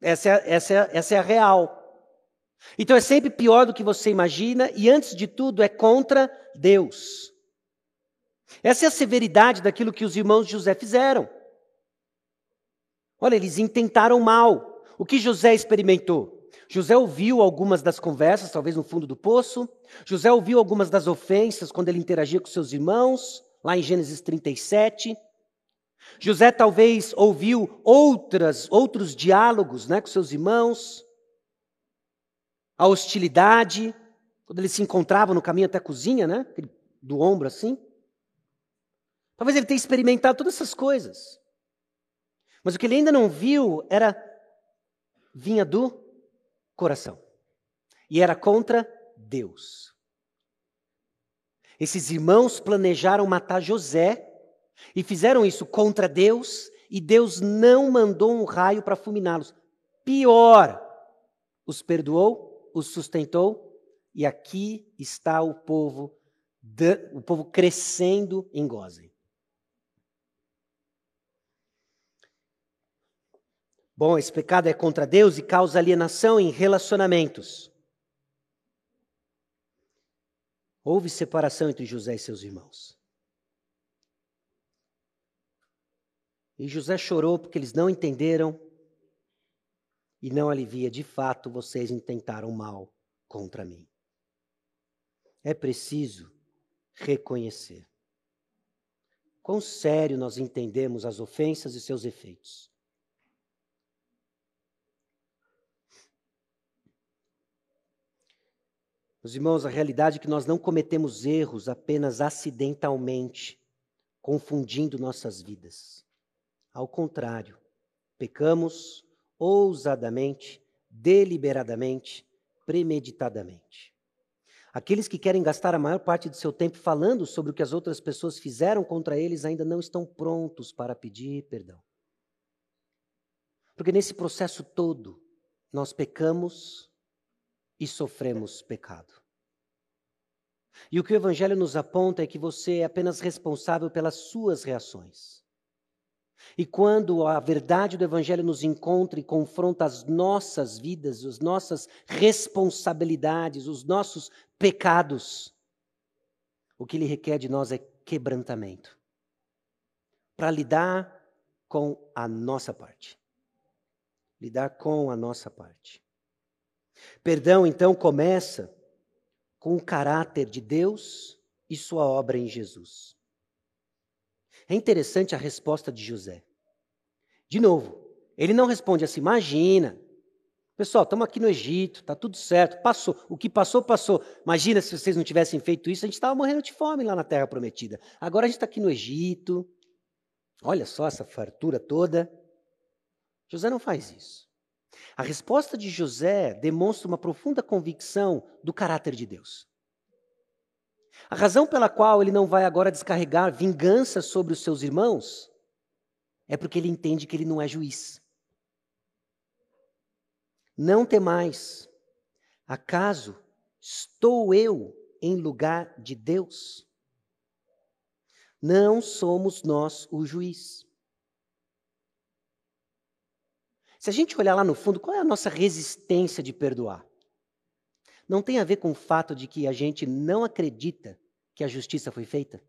Essa é, essa, é, essa é a real. Então é sempre pior do que você imagina, e antes de tudo é contra Deus. Essa é a severidade daquilo que os irmãos de José fizeram. Olha, eles intentaram mal. O que José experimentou? José ouviu algumas das conversas, talvez no fundo do poço. José ouviu algumas das ofensas quando ele interagia com seus irmãos, lá em Gênesis 37. José talvez ouviu outras, outros diálogos né, com seus irmãos. A hostilidade, quando eles se encontravam no caminho até a cozinha, né, do ombro assim. Talvez ele tenha experimentado todas essas coisas. Mas o que ele ainda não viu era vinha do coração. E era contra Deus. Esses irmãos planejaram matar José e fizeram isso contra Deus, e Deus não mandou um raio para fulminá-los. Pior, os perdoou, os sustentou, e aqui está o povo, o povo crescendo em Gozem. Bom, esse pecado é contra Deus e causa alienação em relacionamentos. Houve separação entre José e seus irmãos. E José chorou porque eles não entenderam e não alivia. De fato, vocês intentaram mal contra mim. É preciso reconhecer. Quão sério nós entendemos as ofensas e seus efeitos. Meus irmãos, a realidade é que nós não cometemos erros apenas acidentalmente, confundindo nossas vidas. Ao contrário, pecamos ousadamente, deliberadamente, premeditadamente. Aqueles que querem gastar a maior parte de seu tempo falando sobre o que as outras pessoas fizeram contra eles ainda não estão prontos para pedir perdão. Porque nesse processo todo, nós pecamos e sofremos pecado. E o que o Evangelho nos aponta é que você é apenas responsável pelas suas reações. E quando a verdade do Evangelho nos encontra e confronta as nossas vidas, as nossas responsabilidades, os nossos pecados, o que ele requer de nós é quebrantamento para lidar com a nossa parte. Lidar com a nossa parte. Perdão, então, começa com o caráter de Deus e sua obra em Jesus. É interessante a resposta de José. De novo, ele não responde assim: imagina, pessoal, estamos aqui no Egito, está tudo certo, passou, o que passou, passou. Imagina se vocês não tivessem feito isso, a gente estava morrendo de fome lá na Terra Prometida. Agora a gente está aqui no Egito, olha só essa fartura toda. José não faz isso. A resposta de José demonstra uma profunda convicção do caráter de Deus. A razão pela qual ele não vai agora descarregar vingança sobre os seus irmãos é porque ele entende que ele não é juiz. Não temais, acaso estou eu em lugar de Deus? Não somos nós o juiz. Se a gente olhar lá no fundo, qual é a nossa resistência de perdoar? Não tem a ver com o fato de que a gente não acredita que a justiça foi feita?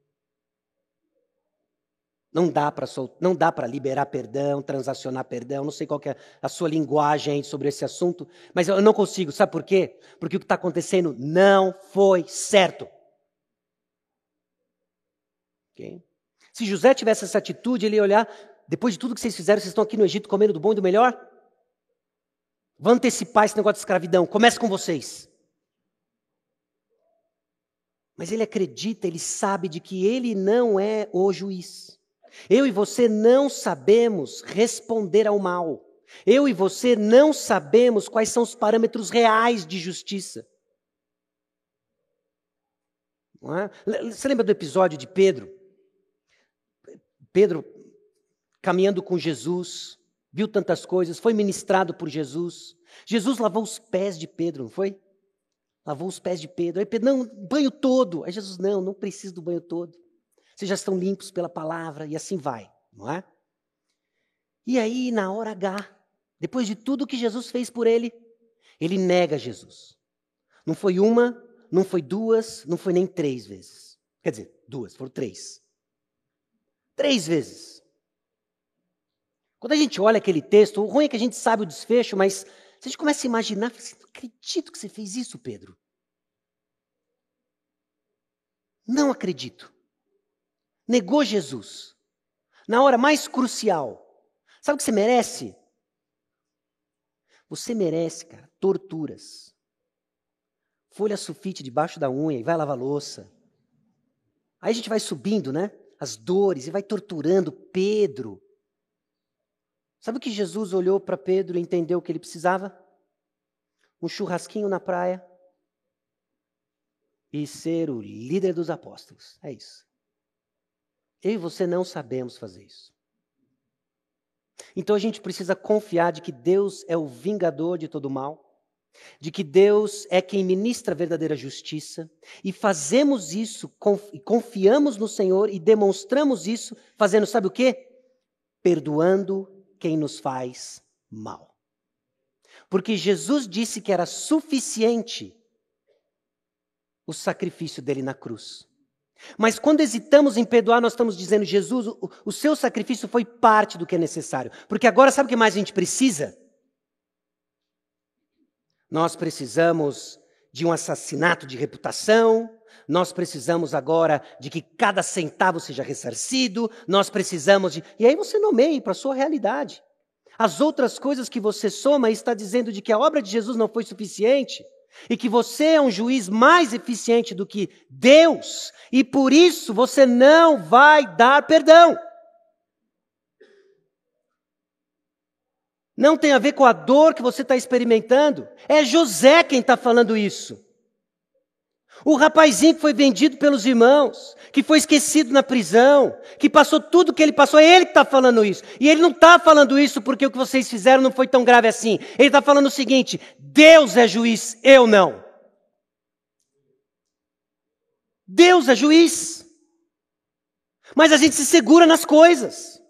Não dá para não dá para liberar perdão, transacionar perdão, não sei qual é a sua linguagem sobre esse assunto, mas eu não consigo, sabe por quê? Porque o que está acontecendo não foi certo. Okay? Se José tivesse essa atitude, ele ia olhar depois de tudo que vocês fizeram, vocês estão aqui no Egito comendo do bom e do melhor? Vou antecipar esse negócio de escravidão. Comece com vocês. Mas ele acredita, ele sabe de que ele não é o juiz. Eu e você não sabemos responder ao mal. Eu e você não sabemos quais são os parâmetros reais de justiça. É? Você lembra do episódio de Pedro? Pedro caminhando com Jesus, viu tantas coisas, foi ministrado por Jesus. Jesus lavou os pés de Pedro, não foi? Lavou os pés de Pedro. Aí Pedro, não, banho todo. Aí Jesus, não, não precisa do banho todo. Vocês já estão limpos pela palavra, e assim vai, não é? E aí, na hora H, depois de tudo que Jesus fez por ele, ele nega Jesus. Não foi uma, não foi duas, não foi nem três vezes. Quer dizer, duas, foram três. Três vezes. Quando a gente olha aquele texto, o ruim é que a gente sabe o desfecho, mas se a gente começa a imaginar, assim, não acredito que você fez isso, Pedro. Não acredito. Negou Jesus. Na hora mais crucial. Sabe o que você merece? Você merece, cara, torturas. Folha sulfite debaixo da unha e vai lavar louça. Aí a gente vai subindo, né? As dores e vai torturando Pedro. Sabe o que Jesus olhou para Pedro e entendeu o que ele precisava? Um churrasquinho na praia e ser o líder dos apóstolos. É isso. Eu e você não sabemos fazer isso. Então a gente precisa confiar de que Deus é o vingador de todo mal, de que Deus é quem ministra a verdadeira justiça, e fazemos isso, confiamos no Senhor e demonstramos isso, fazendo, sabe o quê? Perdoando quem nos faz mal. Porque Jesus disse que era suficiente o sacrifício dele na cruz. Mas quando hesitamos em perdoar, nós estamos dizendo, Jesus, o, o, seu sacrifício foi parte do que é necessário. Porque agora, sabe o que mais a gente precisa? Nós precisamos de um assassinato de reputação, nós precisamos agora de que cada centavo seja ressarcido, nós precisamos de. E aí você nomeia para a sua realidade. As outras coisas que você soma está dizendo de que a obra de Jesus não foi suficiente e que você é um juiz mais eficiente do que Deus e por isso você não vai dar perdão. Não tem a ver com a dor que você está experimentando. É José quem está falando isso. O rapazinho que foi vendido pelos irmãos, que foi esquecido na prisão, que passou tudo que ele passou, é ele que está falando isso. E ele não está falando isso porque o que vocês fizeram não foi tão grave assim. Ele está falando o seguinte: Deus é juiz, eu não. Deus é juiz. Mas a gente se segura nas coisas.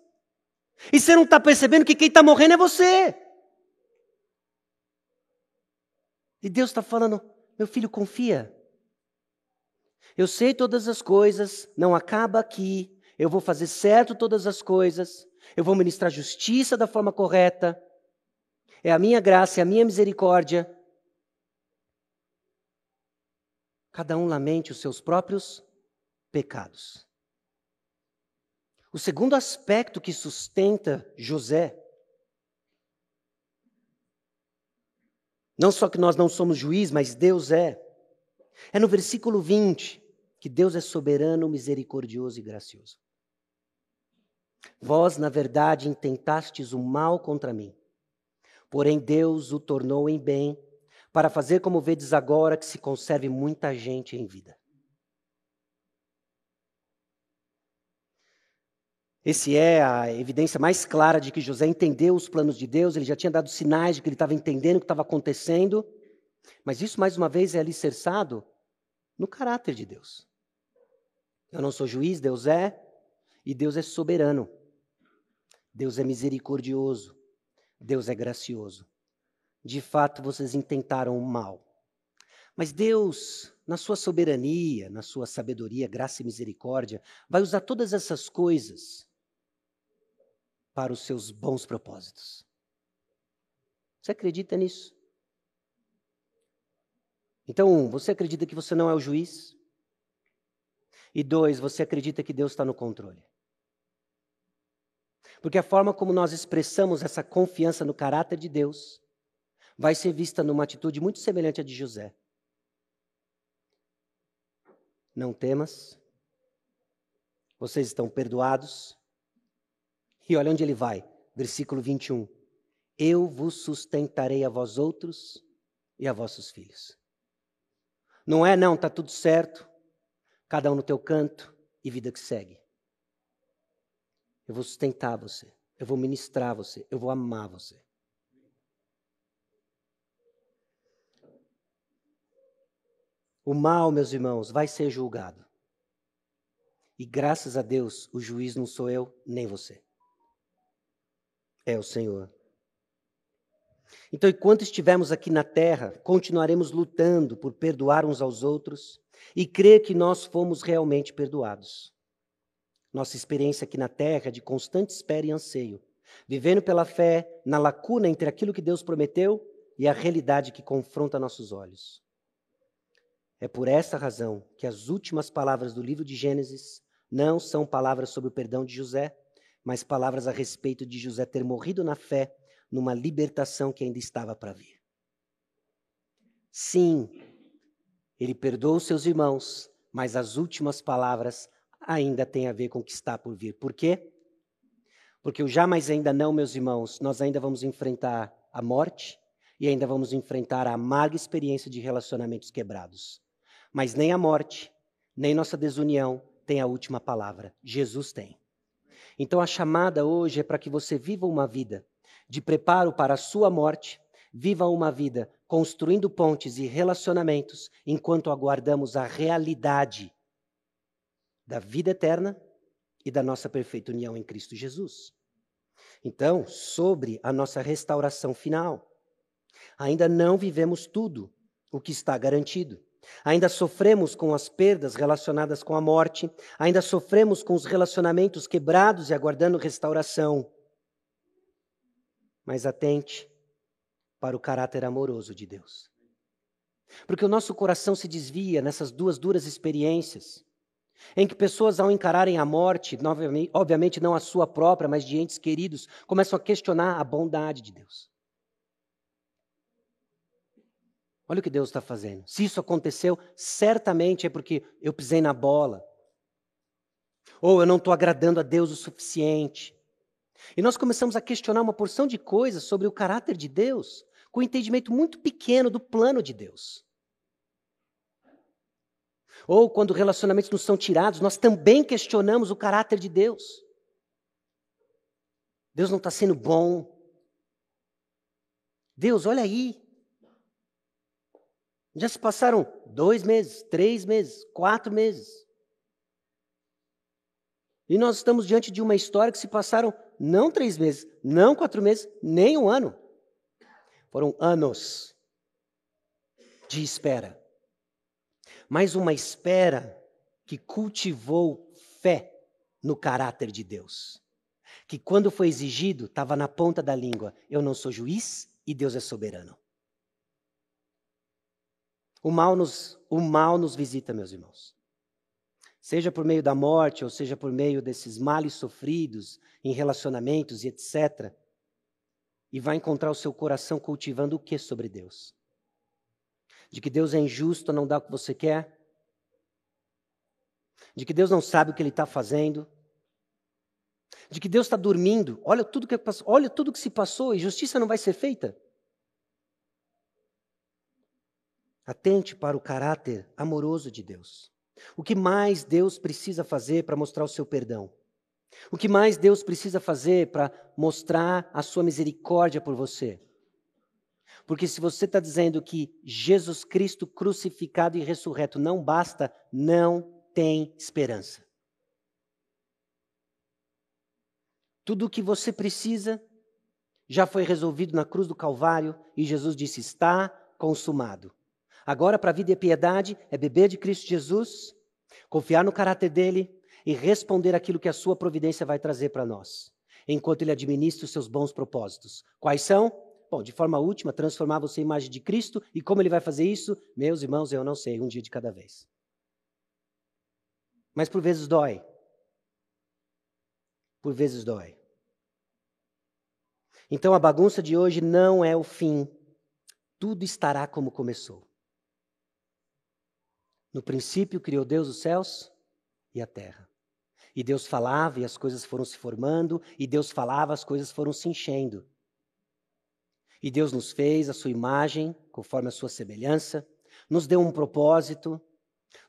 E você não está percebendo que quem está morrendo é você. E Deus está falando, meu filho, confia. Eu sei todas as coisas, não acaba aqui. Eu vou fazer certo todas as coisas. Eu vou ministrar justiça da forma correta. É a minha graça, é a minha misericórdia. cada um lamente os seus próprios pecados. O segundo aspecto que sustenta José, não só que nós não somos juiz, mas Deus é, é no versículo 20, que Deus é soberano, misericordioso e gracioso. Vós, na verdade, intentastes o mal contra mim, porém Deus o tornou em bem, para fazer como vedes agora que se conserve muita gente em vida. Esse é a evidência mais clara de que José entendeu os planos de Deus, ele já tinha dado sinais de que ele estava entendendo o que estava acontecendo, mas isso, mais uma vez, é alicerçado no caráter de Deus. Eu não sou juiz, Deus é, e Deus é soberano. Deus é misericordioso. Deus é gracioso. De fato, vocês intentaram o mal. Mas Deus, na sua soberania, na sua sabedoria, graça e misericórdia, vai usar todas essas coisas para os seus bons propósitos. Você acredita nisso? Então, um, você acredita que você não é o juiz? E dois, você acredita que Deus está no controle? Porque a forma como nós expressamos essa confiança no caráter de Deus vai ser vista numa atitude muito semelhante à de José. Não temas, vocês estão perdoados, e olha onde ele vai, versículo 21. Eu vos sustentarei a vós outros e a vossos filhos. Não é, não, está tudo certo, cada um no teu canto e vida que segue. Eu vou sustentar você, eu vou ministrar você, eu vou amar você. O mal, meus irmãos, vai ser julgado. E graças a Deus, o juiz não sou eu nem você é o Senhor. Então, enquanto estivermos aqui na terra, continuaremos lutando por perdoar uns aos outros e crer que nós fomos realmente perdoados. Nossa experiência aqui na terra é de constante espera e anseio, vivendo pela fé na lacuna entre aquilo que Deus prometeu e a realidade que confronta nossos olhos. É por essa razão que as últimas palavras do livro de Gênesis não são palavras sobre o perdão de José, mas palavras a respeito de José ter morrido na fé numa libertação que ainda estava para vir. Sim, ele perdoou seus irmãos, mas as últimas palavras ainda têm a ver com o que está por vir. Por quê? Porque o jamais ainda não, meus irmãos, nós ainda vamos enfrentar a morte e ainda vamos enfrentar a amarga experiência de relacionamentos quebrados. Mas nem a morte, nem nossa desunião tem a última palavra. Jesus tem. Então a chamada hoje é para que você viva uma vida de preparo para a sua morte, viva uma vida construindo pontes e relacionamentos enquanto aguardamos a realidade da vida eterna e da nossa perfeita união em Cristo Jesus. Então, sobre a nossa restauração final, ainda não vivemos tudo o que está garantido. Ainda sofremos com as perdas relacionadas com a morte, ainda sofremos com os relacionamentos quebrados e aguardando restauração. Mas atente para o caráter amoroso de Deus. Porque o nosso coração se desvia nessas duas duras experiências, em que pessoas, ao encararem a morte, obviamente não a sua própria, mas de entes queridos, começam a questionar a bondade de Deus. Olha o que Deus está fazendo. Se isso aconteceu, certamente é porque eu pisei na bola. Ou eu não estou agradando a Deus o suficiente. E nós começamos a questionar uma porção de coisas sobre o caráter de Deus, com um entendimento muito pequeno do plano de Deus. Ou quando relacionamentos nos são tirados, nós também questionamos o caráter de Deus. Deus não está sendo bom. Deus, olha aí, já se passaram dois meses, três meses, quatro meses. E nós estamos diante de uma história que se passaram não três meses, não quatro meses, nem um ano. Foram anos de espera. Mas uma espera que cultivou fé no caráter de Deus. Que quando foi exigido, estava na ponta da língua: eu não sou juiz e Deus é soberano. O mal nos, o mal nos visita, meus irmãos. Seja por meio da morte, ou seja por meio desses males sofridos em relacionamentos e etc. E vai encontrar o seu coração cultivando o que sobre Deus? De que Deus é injusto, não dá o que você quer? De que Deus não sabe o que Ele está fazendo? De que Deus está dormindo? Olha tudo que olha tudo que se passou e justiça não vai ser feita? Atente para o caráter amoroso de Deus. O que mais Deus precisa fazer para mostrar o seu perdão? O que mais Deus precisa fazer para mostrar a sua misericórdia por você? Porque se você está dizendo que Jesus Cristo crucificado e ressurreto não basta, não tem esperança. Tudo o que você precisa já foi resolvido na cruz do Calvário e Jesus disse: está consumado. Agora, para a vida e a piedade, é beber de Cristo Jesus, confiar no caráter dele e responder aquilo que a sua providência vai trazer para nós, enquanto ele administra os seus bons propósitos. Quais são? Bom, de forma última, transformar você em imagem de Cristo. E como ele vai fazer isso? Meus irmãos, eu não sei, um dia de cada vez. Mas por vezes dói. Por vezes dói. Então a bagunça de hoje não é o fim. Tudo estará como começou. No princípio criou Deus os céus e a terra. E Deus falava e as coisas foram se formando, e Deus falava, as coisas foram se enchendo. E Deus nos fez a sua imagem, conforme a sua semelhança, nos deu um propósito,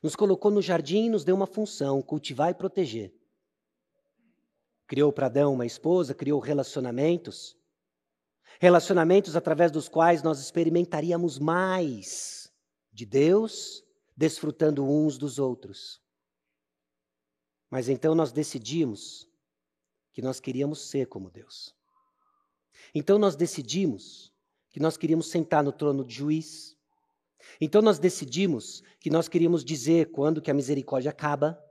nos colocou no jardim e nos deu uma função: cultivar e proteger. Criou para Adão uma esposa, criou relacionamentos, relacionamentos através dos quais nós experimentaríamos mais de Deus desfrutando uns dos outros. Mas então nós decidimos que nós queríamos ser como Deus. Então nós decidimos que nós queríamos sentar no trono de juiz. Então nós decidimos que nós queríamos dizer quando que a misericórdia acaba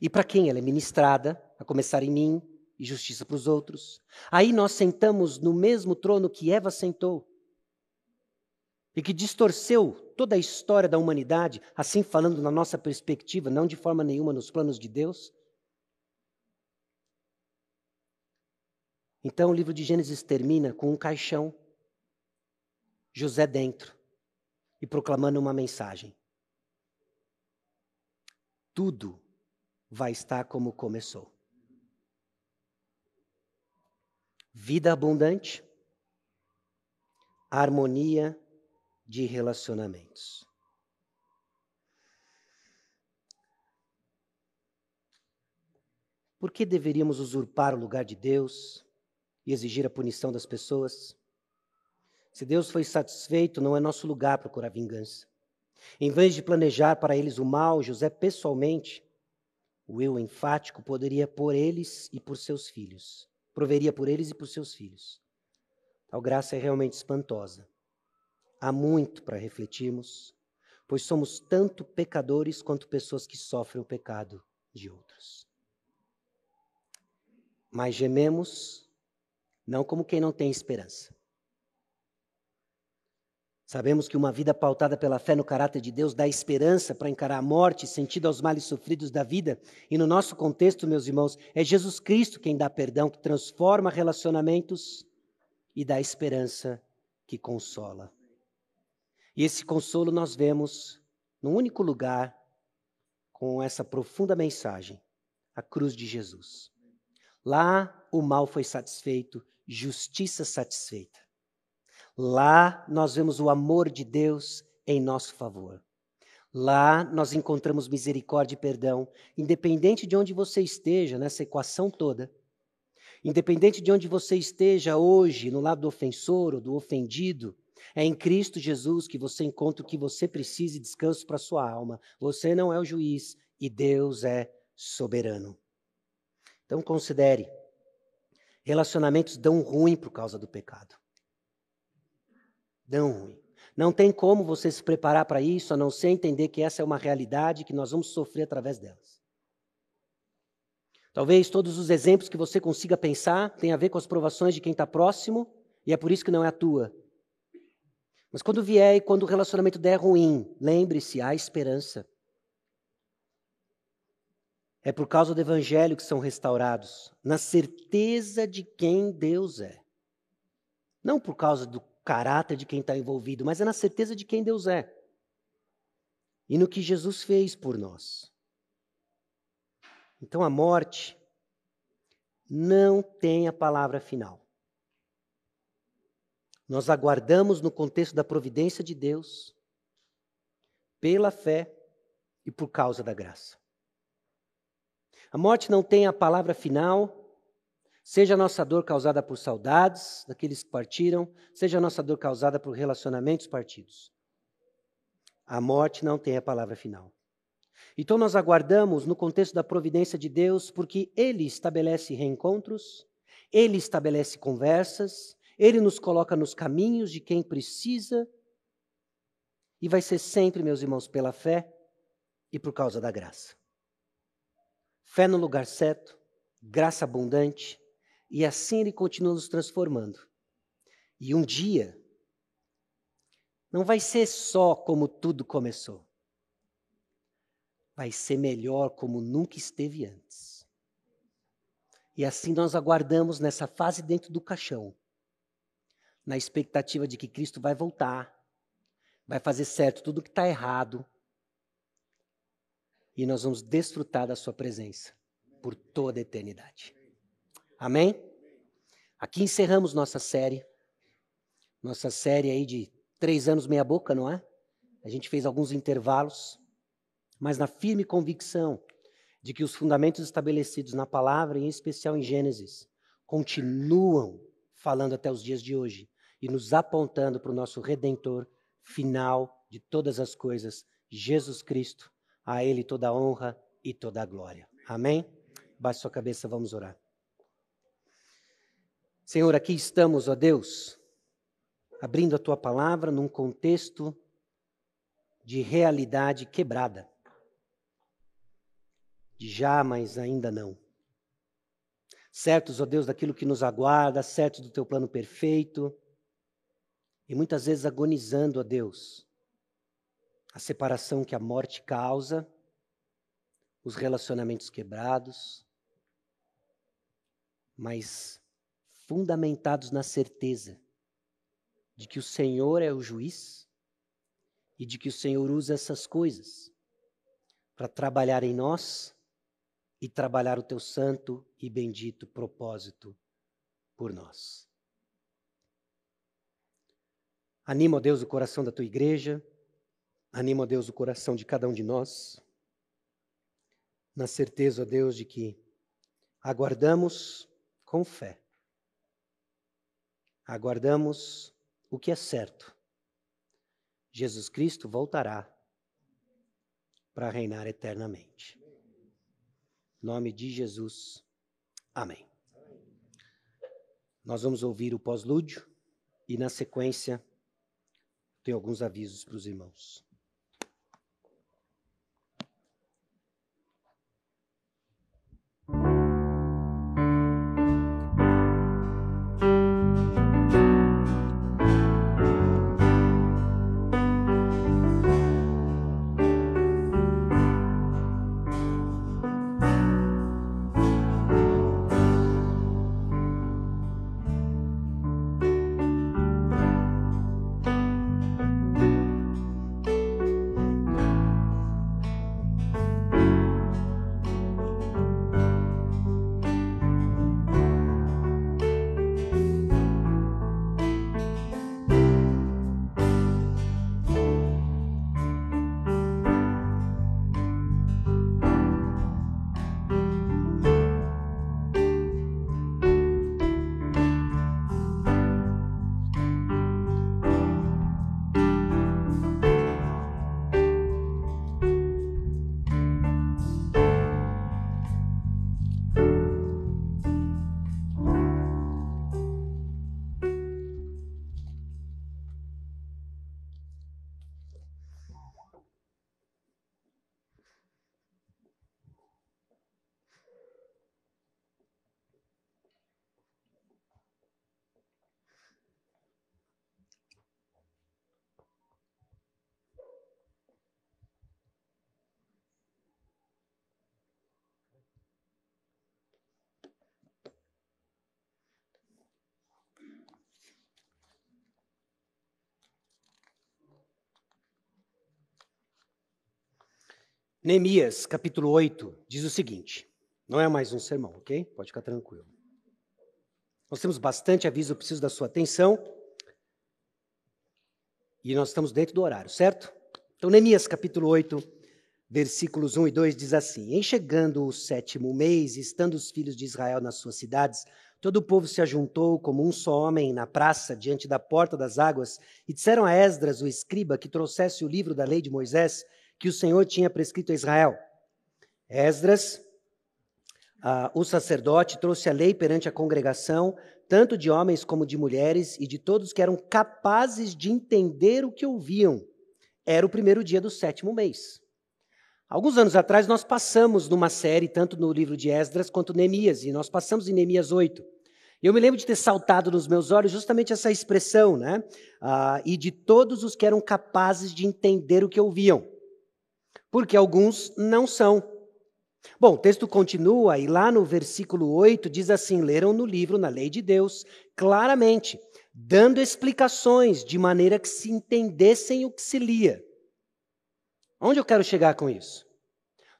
e para quem ela é ministrada, a começar em mim e justiça para os outros. Aí nós sentamos no mesmo trono que Eva sentou e que distorceu toda a história da humanidade, assim falando na nossa perspectiva, não de forma nenhuma nos planos de Deus? Então o livro de Gênesis termina com um caixão, José dentro, e proclamando uma mensagem. Tudo vai estar como começou. Vida abundante, harmonia de relacionamentos. Por que deveríamos usurpar o lugar de Deus e exigir a punição das pessoas? Se Deus foi satisfeito, não é nosso lugar procurar vingança. Em vez de planejar para eles o mal, José pessoalmente, o eu enfático, poderia por eles e por seus filhos. Proveria por eles e por seus filhos. Tal graça é realmente espantosa. Há muito para refletirmos, pois somos tanto pecadores quanto pessoas que sofrem o pecado de outros. Mas gememos, não como quem não tem esperança. Sabemos que uma vida pautada pela fé no caráter de Deus dá esperança para encarar a morte, sentido aos males sofridos da vida. E no nosso contexto, meus irmãos, é Jesus Cristo quem dá perdão, que transforma relacionamentos e dá esperança que consola. E esse consolo nós vemos num único lugar com essa profunda mensagem, a cruz de Jesus. Lá o mal foi satisfeito, justiça satisfeita. Lá nós vemos o amor de Deus em nosso favor. Lá nós encontramos misericórdia e perdão, independente de onde você esteja nessa equação toda. Independente de onde você esteja hoje, no lado do ofensor ou do ofendido, é em Cristo Jesus que você encontra o que você precisa e descanso para sua alma. Você não é o juiz e Deus é soberano. Então considere, relacionamentos dão ruim por causa do pecado. Dão ruim. Não tem como você se preparar para isso, a não ser entender que essa é uma realidade que nós vamos sofrer através delas. Talvez todos os exemplos que você consiga pensar tenham a ver com as provações de quem está próximo, e é por isso que não é a tua. Mas quando vier e quando o relacionamento der ruim, lembre-se, há esperança. É por causa do evangelho que são restaurados, na certeza de quem Deus é. Não por causa do caráter de quem está envolvido, mas é na certeza de quem Deus é. E no que Jesus fez por nós. Então a morte não tem a palavra final. Nós aguardamos no contexto da providência de Deus, pela fé e por causa da graça. A morte não tem a palavra final, seja a nossa dor causada por saudades daqueles que partiram, seja a nossa dor causada por relacionamentos partidos. A morte não tem a palavra final. Então nós aguardamos no contexto da providência de Deus, porque Ele estabelece reencontros, Ele estabelece conversas, Ele nos coloca nos caminhos de quem precisa, e vai ser sempre, meus irmãos, pela fé e por causa da graça. Fé no lugar certo, graça abundante, e assim Ele continua nos transformando. E um dia, não vai ser só como tudo começou vai ser melhor como nunca esteve antes. E assim nós aguardamos nessa fase dentro do caixão, na expectativa de que Cristo vai voltar, vai fazer certo tudo que está errado, e nós vamos desfrutar da Sua presença por toda a eternidade. Amém? Aqui encerramos nossa série, nossa série aí de três anos meia boca, não é? A gente fez alguns intervalos mas na firme convicção de que os fundamentos estabelecidos na palavra, em especial em Gênesis, continuam falando até os dias de hoje e nos apontando para o nosso redentor final de todas as coisas, Jesus Cristo. A Ele toda a honra e toda a glória. Amém? Baixe sua cabeça, vamos orar. Senhor, aqui estamos, ó Deus, abrindo a tua palavra num contexto de realidade quebrada de já, mas ainda não. Certos, ó Deus, daquilo que nos aguarda, certos do teu plano perfeito, e muitas vezes agonizando, ó Deus, a separação que a morte causa, os relacionamentos quebrados, mas fundamentados na certeza de que o Senhor é o juiz e de que o Senhor usa essas coisas para trabalhar em nós e trabalhar o teu santo e bendito propósito por nós. Anima, ó Deus, o coração da tua igreja, anima, ó Deus, o coração de cada um de nós, na certeza, ó Deus, de que aguardamos com fé, aguardamos o que é certo. Jesus Cristo voltará para reinar eternamente nome de Jesus. Amém. Nós vamos ouvir o pós-lúdio e, na sequência, tem alguns avisos para os irmãos. Neemias, capítulo 8, diz o seguinte: não é mais um sermão, ok? Pode ficar tranquilo. Nós temos bastante aviso, eu preciso da sua atenção. E nós estamos dentro do horário, certo? Então, Neemias, capítulo 8, versículos 1 e 2 diz assim: Em chegando o sétimo mês, estando os filhos de Israel nas suas cidades, todo o povo se ajuntou como um só homem na praça, diante da porta das águas, e disseram a Esdras, o escriba, que trouxesse o livro da lei de Moisés, que o Senhor tinha prescrito a Israel. Esdras, uh, o sacerdote, trouxe a lei perante a congregação, tanto de homens como de mulheres, e de todos que eram capazes de entender o que ouviam. Era o primeiro dia do sétimo mês. Alguns anos atrás, nós passamos numa série, tanto no livro de Esdras quanto Neemias, e nós passamos em Neemias 8. Eu me lembro de ter saltado nos meus olhos justamente essa expressão, né? Ah, e de todos os que eram capazes de entender o que ouviam porque alguns não são. Bom, o texto continua e lá no versículo 8 diz assim: leram no livro, na lei de Deus, claramente, dando explicações de maneira que se entendessem o que se lia. Onde eu quero chegar com isso?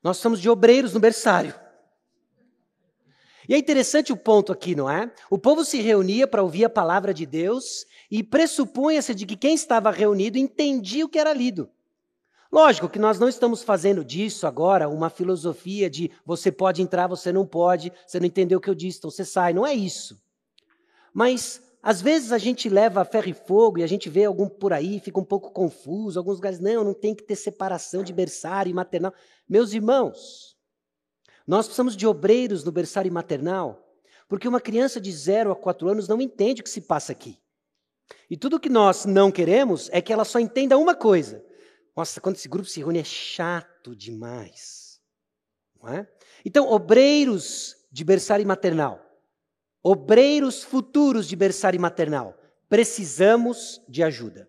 Nós somos de obreiros no berçário. E é interessante o ponto aqui, não é? O povo se reunia para ouvir a palavra de Deus e pressupunha-se de que quem estava reunido entendia o que era lido. Lógico que nós não estamos fazendo disso agora uma filosofia de você pode entrar, você não pode, você não entendeu o que eu disse, então você sai. Não é isso. Mas às vezes a gente leva ferro e fogo e a gente vê algum por aí, fica um pouco confuso. Alguns lugares, não, não tem que ter separação de berçário e maternal. Meus irmãos, nós precisamos de obreiros no berçário e maternal, porque uma criança de 0 a 4 anos não entende o que se passa aqui. E tudo que nós não queremos é que ela só entenda uma coisa: nossa, quando esse grupo se reúne é chato demais. Não é? Então, obreiros de berçário maternal, obreiros futuros de berçário maternal, precisamos de ajuda.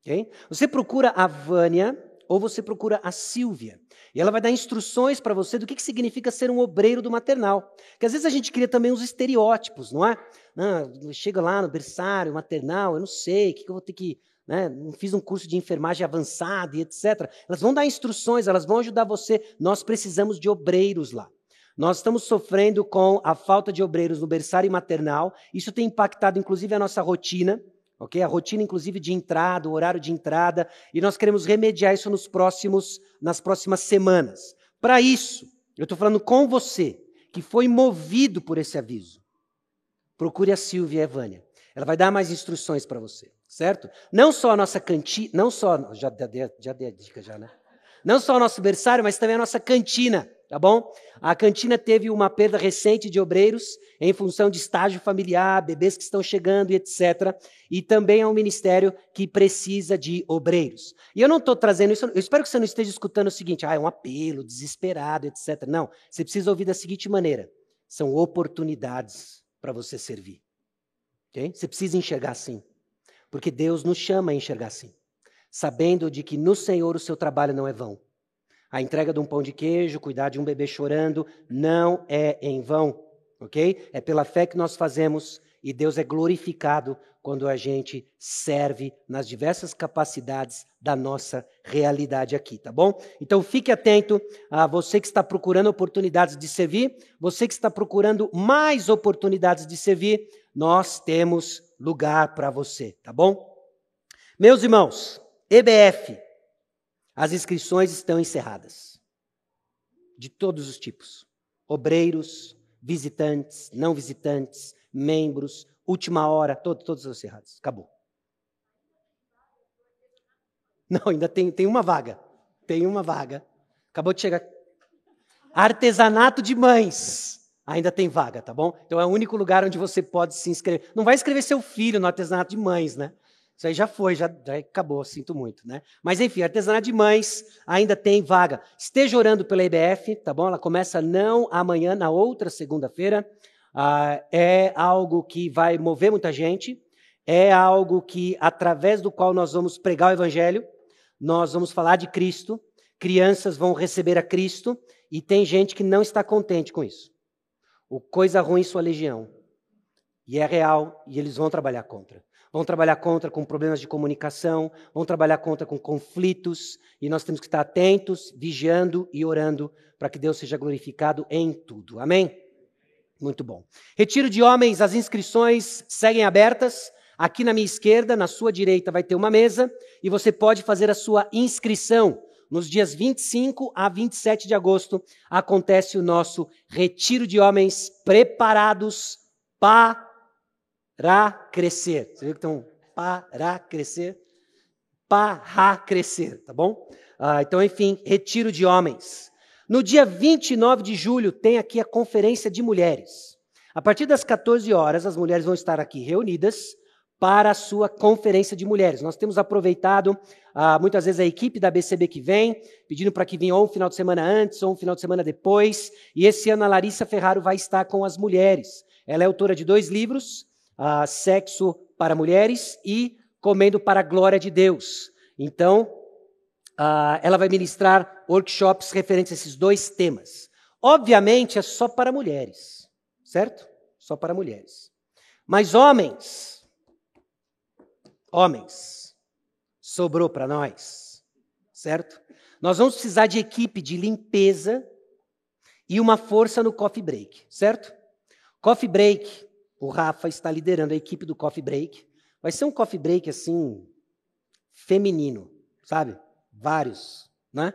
Okay? Você procura a Vânia ou você procura a Silvia. E ela vai dar instruções para você do que, que significa ser um obreiro do maternal. Porque às vezes a gente cria também uns estereótipos, não é? Não, chega lá no berçário maternal, eu não sei, o que, que eu vou ter que né? fiz um curso de enfermagem avançado e etc. Elas vão dar instruções, elas vão ajudar você. Nós precisamos de obreiros lá. Nós estamos sofrendo com a falta de obreiros no berçário maternal. Isso tem impactado, inclusive, a nossa rotina, ok? A rotina, inclusive, de entrada, o horário de entrada. E nós queremos remediar isso nos próximos, nas próximas semanas. Para isso, eu estou falando com você, que foi movido por esse aviso. Procure a Silvia Evânia. Ela vai dar mais instruções para você certo? Não só a nossa cantina, não só, já dei, já dei a dica já, né? Não só o nosso berçário, mas também a nossa cantina, tá bom? A cantina teve uma perda recente de obreiros em função de estágio familiar, bebês que estão chegando e etc. E também é um ministério que precisa de obreiros. E eu não estou trazendo isso, eu espero que você não esteja escutando o seguinte, ah, é um apelo, desesperado, etc. Não, você precisa ouvir da seguinte maneira: são oportunidades para você servir. Okay? Você precisa enxergar assim. Porque Deus nos chama a enxergar assim, sabendo de que no Senhor o seu trabalho não é vão. A entrega de um pão de queijo, cuidar de um bebê chorando, não é em vão, ok? É pela fé que nós fazemos e Deus é glorificado quando a gente serve nas diversas capacidades da nossa realidade aqui, tá bom? Então fique atento a você que está procurando oportunidades de servir, você que está procurando mais oportunidades de servir, nós temos lugar para você, tá bom? Meus irmãos, EBF, as inscrições estão encerradas. De todos os tipos: obreiros, visitantes, não visitantes, membros, última hora, todo, todos os encerrados. Acabou. Não, ainda tem, tem uma vaga. Tem uma vaga. Acabou de chegar. Artesanato de mães. Ainda tem vaga, tá bom? Então é o único lugar onde você pode se inscrever. Não vai escrever seu filho no artesanato de mães, né? Isso aí já foi, já, já acabou, sinto muito, né? Mas enfim, artesanato de mães ainda tem vaga. Esteja orando pela IBF, tá bom? Ela começa não amanhã, na outra segunda-feira. Ah, é algo que vai mover muita gente. É algo que, através do qual nós vamos pregar o Evangelho, nós vamos falar de Cristo. Crianças vão receber a Cristo. E tem gente que não está contente com isso. O coisa ruim sua legião. E é real, e eles vão trabalhar contra. vão trabalhar contra com problemas de comunicação, vão trabalhar contra com conflitos, e nós temos que estar atentos, vigiando e orando para que Deus seja glorificado em tudo. Amém? Muito bom. Retiro de homens, as inscrições seguem abertas. Aqui na minha esquerda, na sua direita, vai ter uma mesa e você pode fazer a sua inscrição. Nos dias 25 a 27 de agosto acontece o nosso retiro de homens preparados para crescer. Você viu que estão para crescer? Para crescer, tá bom? Ah, então, enfim, retiro de homens. No dia 29 de julho tem aqui a conferência de mulheres. A partir das 14 horas, as mulheres vão estar aqui reunidas para a sua conferência de mulheres. Nós temos aproveitado ah, muitas vezes a equipe da BCB que vem, pedindo para que venha ou um final de semana antes ou um final de semana depois. E esse ano a Larissa Ferraro vai estar com as mulheres. Ela é autora de dois livros, ah, Sexo para Mulheres e Comendo para a Glória de Deus. Então, ah, ela vai ministrar workshops referentes a esses dois temas. Obviamente é só para mulheres, certo? Só para mulheres. Mas homens, Homens, sobrou para nós, certo? Nós vamos precisar de equipe de limpeza e uma força no coffee break, certo? Coffee break, o Rafa está liderando a equipe do coffee break. Vai ser um coffee break assim, feminino, sabe? Vários, né?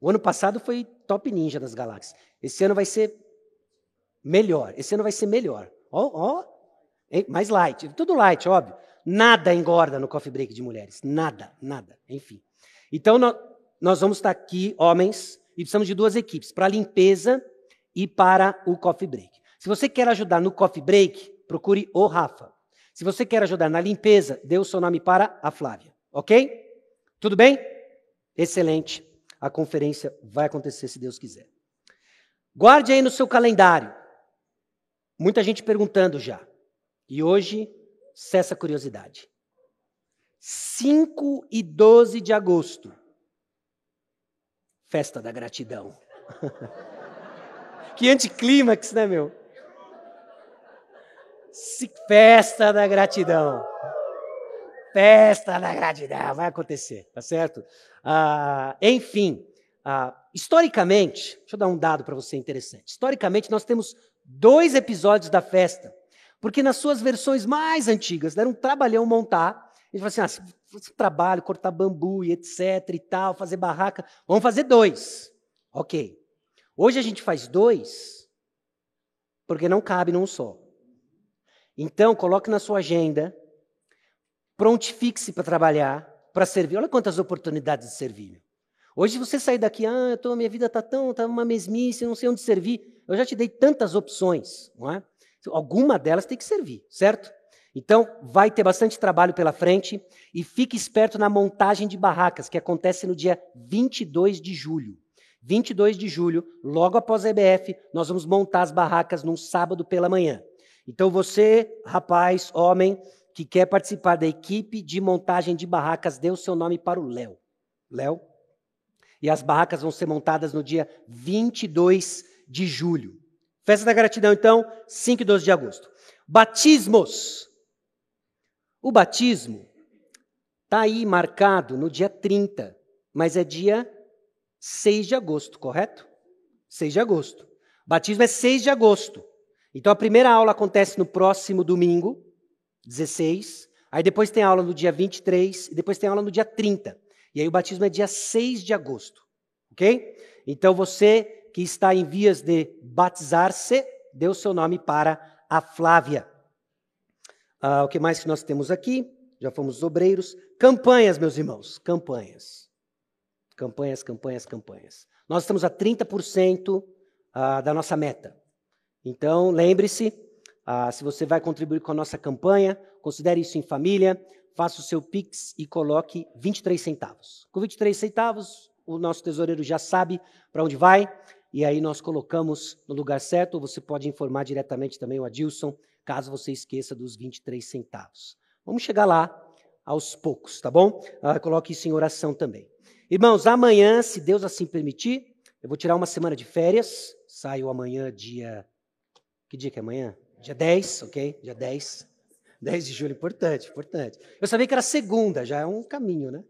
O ano passado foi top ninja das galáxias. Esse ano vai ser melhor. Esse ano vai ser melhor. Ó, ó, mais light. Tudo light, óbvio. Nada engorda no coffee break de mulheres. Nada, nada. Enfim. Então, nós vamos estar aqui, homens, e precisamos de duas equipes, para a limpeza e para o coffee break. Se você quer ajudar no coffee break, procure o Rafa. Se você quer ajudar na limpeza, dê o seu nome para a Flávia. Ok? Tudo bem? Excelente. A conferência vai acontecer se Deus quiser. Guarde aí no seu calendário. Muita gente perguntando já. E hoje cessa a curiosidade. 5 e 12 de agosto. Festa da gratidão. [laughs] que anticlímax, né, meu? Festa da gratidão. Festa da gratidão. Vai acontecer, tá certo? Ah, enfim, ah, historicamente, deixa eu dar um dado para você interessante. Historicamente, nós temos dois episódios da festa porque nas suas versões mais antigas, deram um trabalhão montar. Ele falou assim: ah, trabalho, cortar bambu e etc e tal, fazer barraca. Vamos fazer dois. Ok. Hoje a gente faz dois, porque não cabe num só. Então, coloque na sua agenda, prontifique-se para trabalhar, para servir. Olha quantas oportunidades de servir. Hoje, você sair daqui, ah, eu tô, minha vida está tão, tá uma mesmice, não sei onde servir. Eu já te dei tantas opções, não é? Alguma delas tem que servir, certo? Então, vai ter bastante trabalho pela frente e fique esperto na montagem de barracas, que acontece no dia 22 de julho. 22 de julho, logo após a EBF, nós vamos montar as barracas num sábado pela manhã. Então, você, rapaz, homem, que quer participar da equipe de montagem de barracas, dê o seu nome para o Léo. Léo. E as barracas vão ser montadas no dia 22 de julho. Festa da gratidão, então, 5 e 12 de agosto. Batismos. O batismo está aí marcado no dia 30, mas é dia 6 de agosto, correto? 6 de agosto. Batismo é 6 de agosto. Então a primeira aula acontece no próximo domingo, 16. Aí depois tem aula no dia 23 e depois tem aula no dia 30. E aí o batismo é dia 6 de agosto. Ok? Então você que está em vias de batizar-se, deu seu nome para a Flávia. Ah, o que mais que nós temos aqui? Já fomos obreiros. Campanhas, meus irmãos, campanhas. Campanhas, campanhas, campanhas. Nós estamos a 30% ah, da nossa meta. Então, lembre-se, ah, se você vai contribuir com a nossa campanha, considere isso em família, faça o seu Pix e coloque 23 centavos. Com 23 centavos, o nosso tesoureiro já sabe para onde vai e aí nós colocamos no lugar certo, ou você pode informar diretamente também o Adilson, caso você esqueça dos 23 centavos. Vamos chegar lá aos poucos, tá bom? Ah, coloque isso em oração também. Irmãos, amanhã, se Deus assim permitir, eu vou tirar uma semana de férias, saio amanhã dia... Que dia que é amanhã? Dia 10, ok? Dia 10. 10 de julho, importante, importante. Eu sabia que era segunda, já é um caminho, né?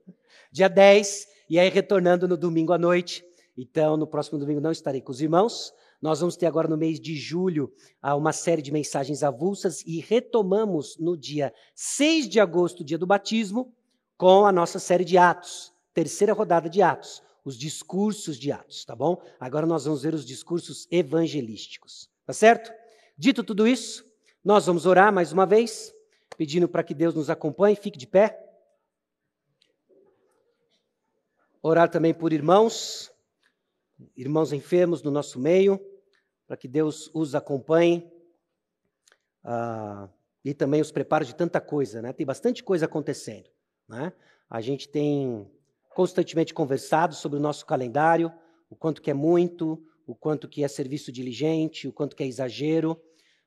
Dia 10, e aí retornando no domingo à noite. Então, no próximo domingo não estarei com os irmãos. Nós vamos ter agora no mês de julho uma série de mensagens avulsas e retomamos no dia 6 de agosto, dia do batismo, com a nossa série de Atos, terceira rodada de Atos, os discursos de Atos, tá bom? Agora nós vamos ver os discursos evangelísticos, tá certo? Dito tudo isso, nós vamos orar mais uma vez, pedindo para que Deus nos acompanhe, fique de pé. Orar também por irmãos, irmãos enfermos no nosso meio, para que Deus os acompanhe ah, e também os prepare de tanta coisa, né? Tem bastante coisa acontecendo, né? A gente tem constantemente conversado sobre o nosso calendário, o quanto que é muito, o quanto que é serviço diligente, o quanto que é exagero.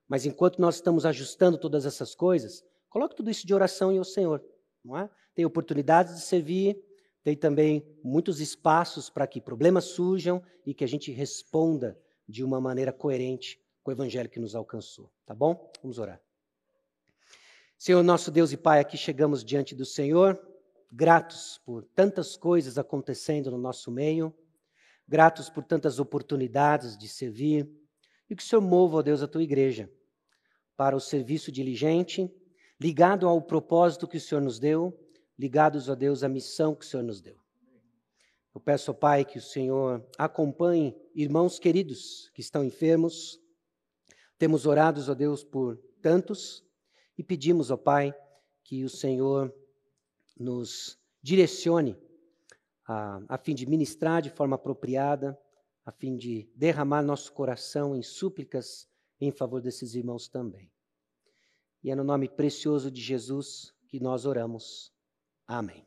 Mas enquanto nós estamos ajustando todas essas coisas, coloque tudo isso de oração em o Senhor. Não é? Tem oportunidades de servir, tem também muitos espaços para que problemas surjam e que a gente responda de uma maneira coerente com o evangelho que nos alcançou. Tá bom? Vamos orar. Senhor, nosso Deus e Pai, aqui chegamos diante do Senhor gratos por tantas coisas acontecendo no nosso meio, gratos por tantas oportunidades de servir, e que o Senhor mova, ó Deus, a tua igreja para o serviço diligente, ligado ao propósito que o Senhor nos deu, ligados, ó Deus, à missão que o Senhor nos deu. Eu peço, ó Pai, que o Senhor acompanhe irmãos queridos que estão enfermos. Temos orado, ó Deus, por tantos e pedimos, ó Pai, que o Senhor nos direcione a, a fim de ministrar de forma apropriada, a fim de derramar nosso coração em súplicas em favor desses irmãos também. E é no nome precioso de Jesus que nós oramos. Amém.